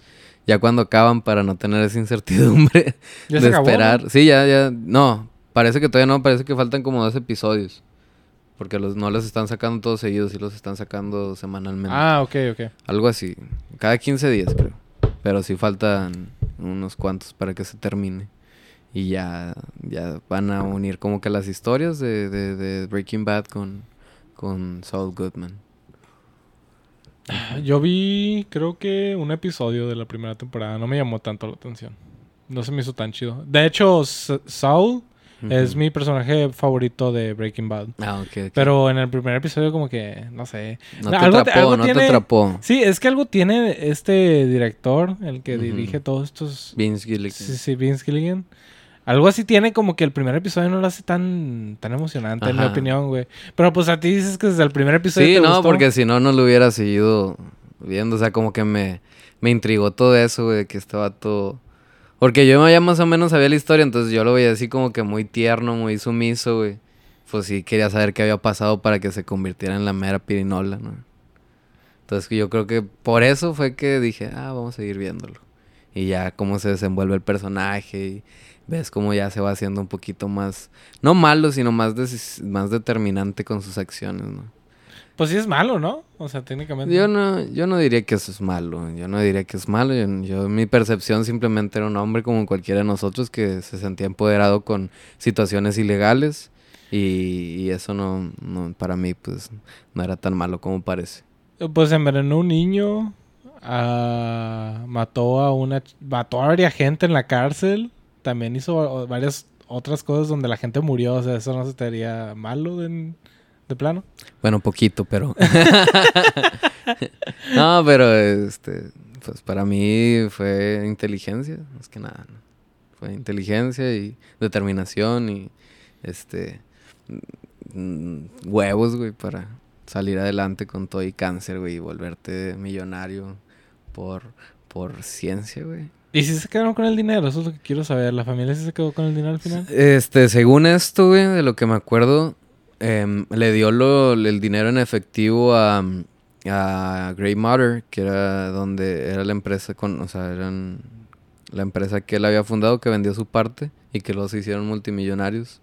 ya cuando acaban para no tener esa incertidumbre Ya de se acabó, esperar. Sí, ya, ya. No, parece que todavía no. Parece que faltan como dos episodios. Porque los, no los están sacando todos seguidos y los están sacando semanalmente. Ah, ok, ok. Algo así. Cada 15 días, creo. Pero sí faltan unos cuantos para que se termine. Y ya, ya van a unir como que las historias de, de, de Breaking Bad con, con Saul Goodman. Yo vi, creo que un episodio de la primera temporada. No me llamó tanto la atención. no se me hizo tan chido. De hecho, Saul es mi personaje favorito de Breaking Bad. Ah, ok. ok. Pero en el primer episodio como que, no sé. no te algo- atrapó, algo no tiene- te atrapó. Sí, es que algo tiene este director, el que dirige todos estos... Vince Gilligan. Sí, sí, Vince Gilligan. Algo así tiene como que el primer episodio no lo hace tan, tan emocionante, en mi opinión, güey. Pero pues a ti dices que desde el primer episodio Sí, te no, gustó. porque si no, no lo hubiera seguido viendo. O sea, como que me, me intrigó todo eso, güey, que este vato... Porque yo ya más o menos sabía la historia, entonces yo lo veía así como que muy tierno, muy sumiso, güey. Pues sí quería saber qué había pasado para que se convirtiera en la mera pirinola, ¿no? Entonces yo creo que por eso fue que dije, ah, vamos a seguir viéndolo. Y ya cómo se desenvuelve el personaje y ves cómo ya se va haciendo un poquito más, no malo, sino más, más determinante con sus acciones, ¿no? Pues sí es malo, ¿no? O sea, técnicamente. Yo no, yo no diría que eso es malo. Yo no diría que es malo. Yo, yo- mi percepción simplemente era un hombre como cualquiera de nosotros que se sentía empoderado con situaciones ilegales. Y, y eso no, no, para mí, pues, no era tan malo como parece. Pues envenenó un niño. ah, mató a una... Mató a varias gente en la cárcel. También hizo varias otras cosas donde la gente murió. O sea, eso no se te haría malo de, de plano. Bueno, poquito, pero. no, pero este, pues para mí fue inteligencia, más que nada. ¿no? Fue inteligencia y determinación y este mm, huevos, güey, para salir adelante con todo y cáncer, güey, y volverte millonario por, por ciencia, güey. ¿Y si se quedaron con el dinero? Eso es lo que quiero saber. ¿La familia sí se quedó con el dinero al final? Este, según esto, güey, de lo que me acuerdo, em, le dio el dinero en efectivo a, a Grey Matter, que era donde era la empresa o sea, eran la empresa que él había fundado, que vendió su parte y que se hicieron multimillonarios.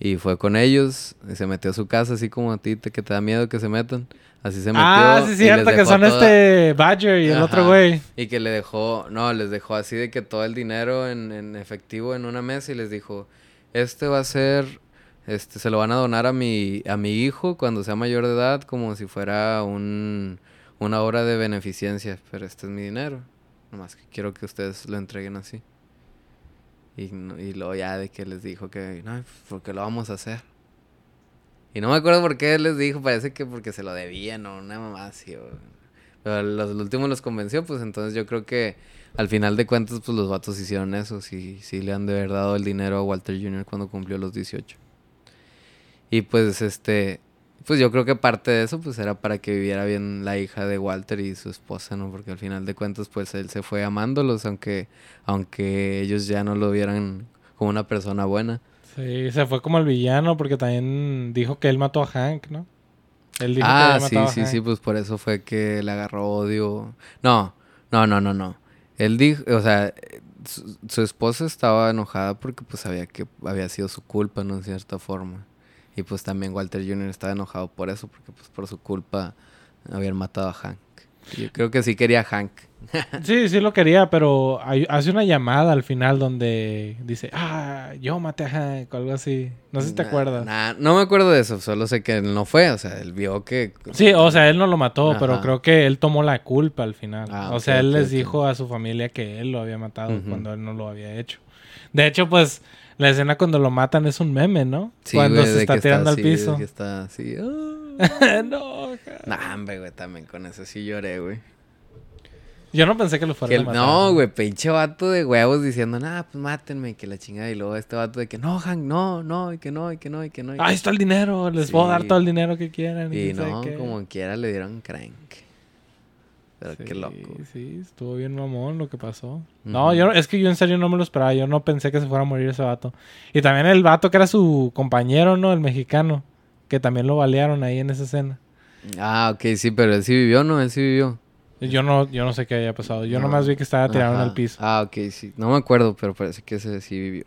Y fue con ellos, y se metió a su casa, así como a ti, te, que te da miedo que se metan. Así se metió. Ah, sí, y cierto, que son toda- este Badger y el otro Ajá. güey. y que le dejó, no, les dejó así de que todo el dinero en, en efectivo en una mesa y les dijo, este va a ser, este, se lo van a donar a mi, a mi hijo cuando sea mayor de edad como si fuera un, una obra de beneficencia, pero este es mi dinero, nomás que quiero que ustedes lo entreguen así. Y, y luego ya de que les dijo que, no, porque lo vamos a hacer. Y no me acuerdo por qué les dijo, parece que porque se lo debían o una mamá así. Pero los, los últimos los convenció, pues entonces yo creo que al final de cuentas, pues los vatos hicieron eso. Sí, sí le han de haber dado el dinero a Walter Jr. cuando cumplió los 18. Y pues este, pues yo creo que parte de eso pues era para que viviera bien la hija de Walter y su esposa, ¿no? Porque al final de cuentas pues él se fue amándolos, aunque, aunque ellos ya no lo vieran como una persona buena. Sí, se fue como el villano porque también dijo que él mató a Hank, ¿no? Él dijo Ah, que había sí, matado a sí, Hank. sí, pues por eso fue que le agarró odio. No, no, no, no, no. Él dijo, o sea, su, su esposa estaba enojada porque pues sabía que había sido su culpa, ¿no? En cierta forma. Y pues también Walter Jr. estaba enojado por eso, porque pues por su culpa habían matado a Hank. Yo creo que sí quería a Hank. Sí, sí lo quería, pero hay- hace una llamada al final donde dice, ah, yo maté a Hank o algo así. No sé si te Nah, acuerdas. nah, no me acuerdo de eso, solo sé que él no fue, o sea, él vio que... Sí, o sea, él no lo mató, pero creo que él tomó la culpa al final. Ah, o sea, él les dijo a su familia que él lo había matado cuando él no lo había hecho. De hecho, pues, la escena cuando lo matan es un meme, ¿no? Sí, cuando güey, se está tirando así, al piso. que está así... ah. no. Nah, hombre, güey, también con eso sí lloré, güey. Yo no pensé que lo Que fuera a el- matar. no, güey, pinche vato de huevos diciendo, nah, pues mátenme, y que la chingada. Y luego este vato de que no, Hank, no, no, y que no, y que no, y que no. y Ahí está el dinero, les puedo dar Sí. todo el dinero que quieran. Y no, como quiera le dieron crank. Pero Sí, qué loco. Sí, estuvo bien mamón lo que pasó. No, Ujú. yo es que yo en serio no me lo esperaba. Yo no pensé que se fuera a morir ese vato. Y también el vato que era su compañero, ¿no? El mexicano. Que también lo balearon ahí en esa escena. Ah, ok, sí, pero él sí vivió, ¿no? Él sí vivió. Yo no, yo no sé qué haya pasado. Yo No. nomás vi que estaba tirado en el piso. Ah, ok, sí. No me acuerdo, pero parece que ese sí vivió.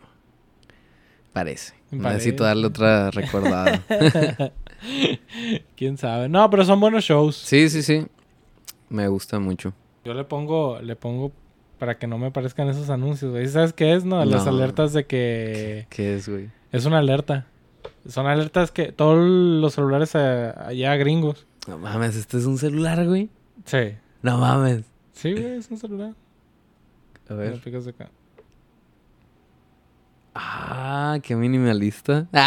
Parece. Necesito Parece. darle otra recordada. Quién sabe. No, pero son buenos shows. sí, sí, sí. Me gusta mucho. Yo le pongo, le pongo para que no me aparezcan esos anuncios, güey. ¿Sabes qué es? No, las alertas de que ¿Qué es, güey? es una alerta. Son alertas que todos los celulares eh, allá gringos. No mames, este es un celular, güey. Sí. No mames. Sí, güey, es un celular. A ver. picas acá. Ah, qué minimalista.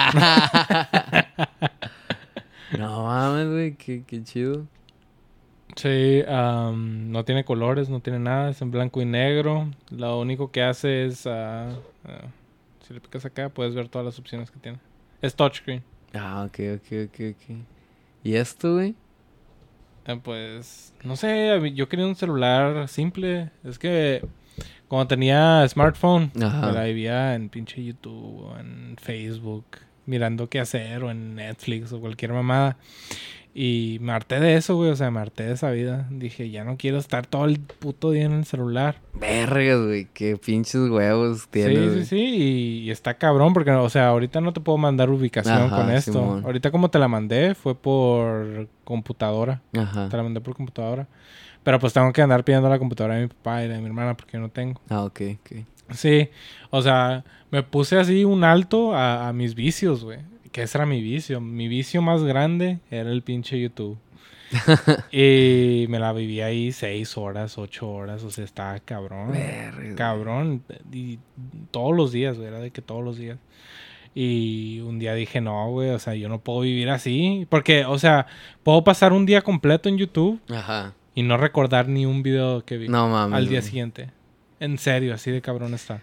no mames, güey, qué, qué chido. Sí, am, no tiene colores, no tiene nada, es en blanco y negro. Lo único que hace es, ah, ah, si le picas acá, puedes ver todas las opciones que tiene. Es touchscreen. Ah, ok, ok, ok, ok. ¿Y esto, güey? Eh, pues, no sé, yo quería un celular simple. Es que cuando tenía smartphone, Ajá. me la vivía en pinche YouTube o en Facebook, mirando qué hacer o en Netflix o cualquier mamada. Y me harté de eso, güey, o sea, me harté de esa vida. Dije, ya no quiero estar todo el puto día en el celular. Vergas, güey, qué pinches huevos Sí, tienes. sí, güey. sí, y, y está cabrón porque, o sea, ahorita no te puedo mandar ubicación Ajá, con esto. Simón. Ahorita como te la mandé fue por computadora. Ajá. Te la mandé por computadora. Pero pues tengo que andar pidiendo la computadora de mi papá y de mi hermana porque yo no tengo. Ah, ok, ok. Sí, o sea, me puse así un alto a, a mis vicios, güey. Que ese era mi vicio. Mi vicio más grande era el pinche YouTube. y me la viví ahí seis horas, ocho horas. O sea, estaba cabrón. Cabrón. Y todos los días, güey. Era de que todos los días. Y un día dije, no, güey, o sea, yo no puedo vivir así. Porque, o sea, puedo pasar un día completo en YouTube Ajá. y no recordar ni un video que vi No al día siguiente. En serio, así de cabrón está.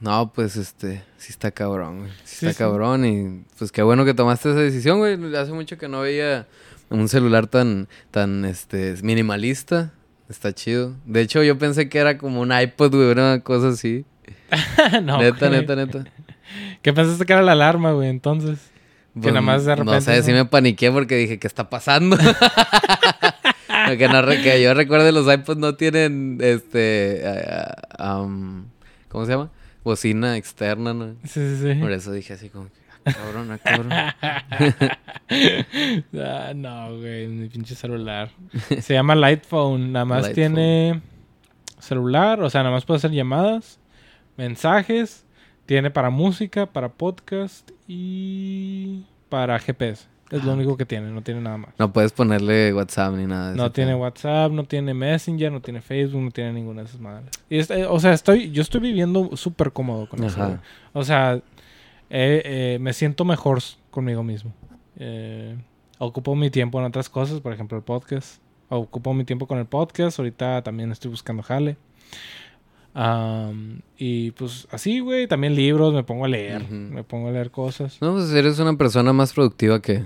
No, pues este, sí está cabrón, güey. Sí, Sí, está sí. cabrón y pues qué bueno que tomaste esa decisión, güey. Hace mucho que no veía un celular tan, tan, este, minimalista. Está chido. De hecho, yo pensé que era como un iPod, güey, una cosa así. no, neta, güey. neta, neta. ¿Qué pensaste que era la alarma, güey? Entonces. Que nada más de No repente sé, sí me paniqué porque dije, ¿qué está pasando? Porque no, que yo recuerdo los iPods no tienen, este, ah, um, ¿cómo se llama? Bocina externa, ¿no? Sí, sí, Por sí. eso dije así como, que, ah, cabrón, ah, cabrón. ah, no, güey, mi pinche celular. Se llama Light Phone. Nada más Light tiene celular, o sea, nada más puede hacer llamadas, mensajes. Tiene para música, para podcast y para GPS. Es lo único que tiene, no tiene nada más. No puedes ponerle WhatsApp ni nada. de No tiene. WhatsApp, no tiene Messenger, no tiene Facebook, no tiene ninguna de esas madres. Y es- eh, o sea, estoy, yo estoy viviendo súper cómodo con eso. Ajá. O sea, eh, eh, me siento mejor conmigo mismo. Ocupo mi tiempo en otras cosas, por ejemplo el podcast. Ocupo mi tiempo con el podcast. Ahorita también estoy buscando jale. Am, y pues así, güey. También libros, me pongo a leer. Me pongo a leer cosas. No, pues eres una persona más productiva que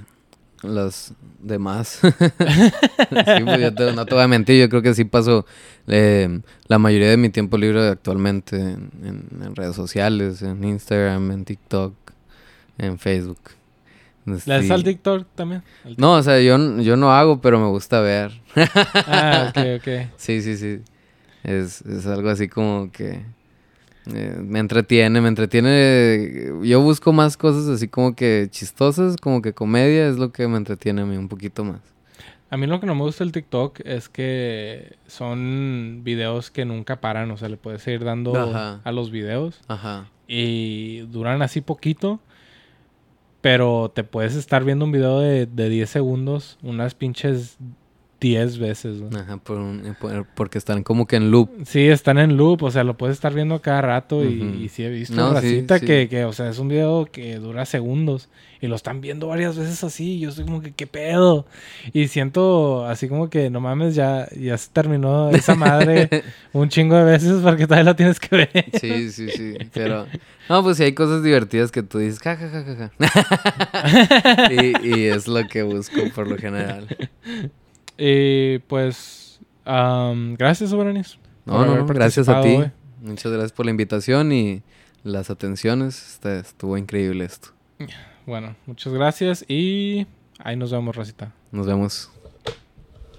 las demás. sí, pues yo te- no te voy a mentir, yo creo que sí paso eh, la mayoría de mi tiempo libre actualmente en, en- en redes sociales, en Instagram, en TikTok, en Facebook. ¿Le Sí. das al TikTok también? Al No, o sea, yo, yo no hago, pero me gusta ver. Ah, ok, ok. Sí, sí, sí. Es, es algo así como que eh, me entretiene, me entretiene. Yo busco más cosas así como que chistosas, como que comedia, es lo que me entretiene a mí un poquito más. A mí lo que no me gusta del TikTok es que son videos que nunca paran, o sea, le puedes ir dando Ajá. a los videos Ajá. y duran así poquito, pero te puedes estar viendo un video de, de 10 segundos unas pinches 10 veces. güey. Ajá, por un- por- porque están como que en loop. Sí, están en loop, o sea, lo puedes estar viendo cada rato y, sí he visto No, sí, racita sí. Que, que, o sea, es un video que dura segundos y lo están viendo varias veces así. y Yo estoy como que, ¿qué pedo? Y siento así como que, no mames, ya, ya se terminó esa madre un chingo de veces porque todavía la tienes que ver. Sí, sí, sí. Pero, no, pues sí hay cosas divertidas que tú dices, ja, ja, ja, ja, ja". y, y es lo que busco por lo general. Y pues, am, gracias, Soberanis. No, no, gracias a ti. Muchas gracias por la invitación y las atenciones. Este, estuvo increíble esto. Bueno, muchas gracias y ahí nos vemos, Racita. Nos vemos.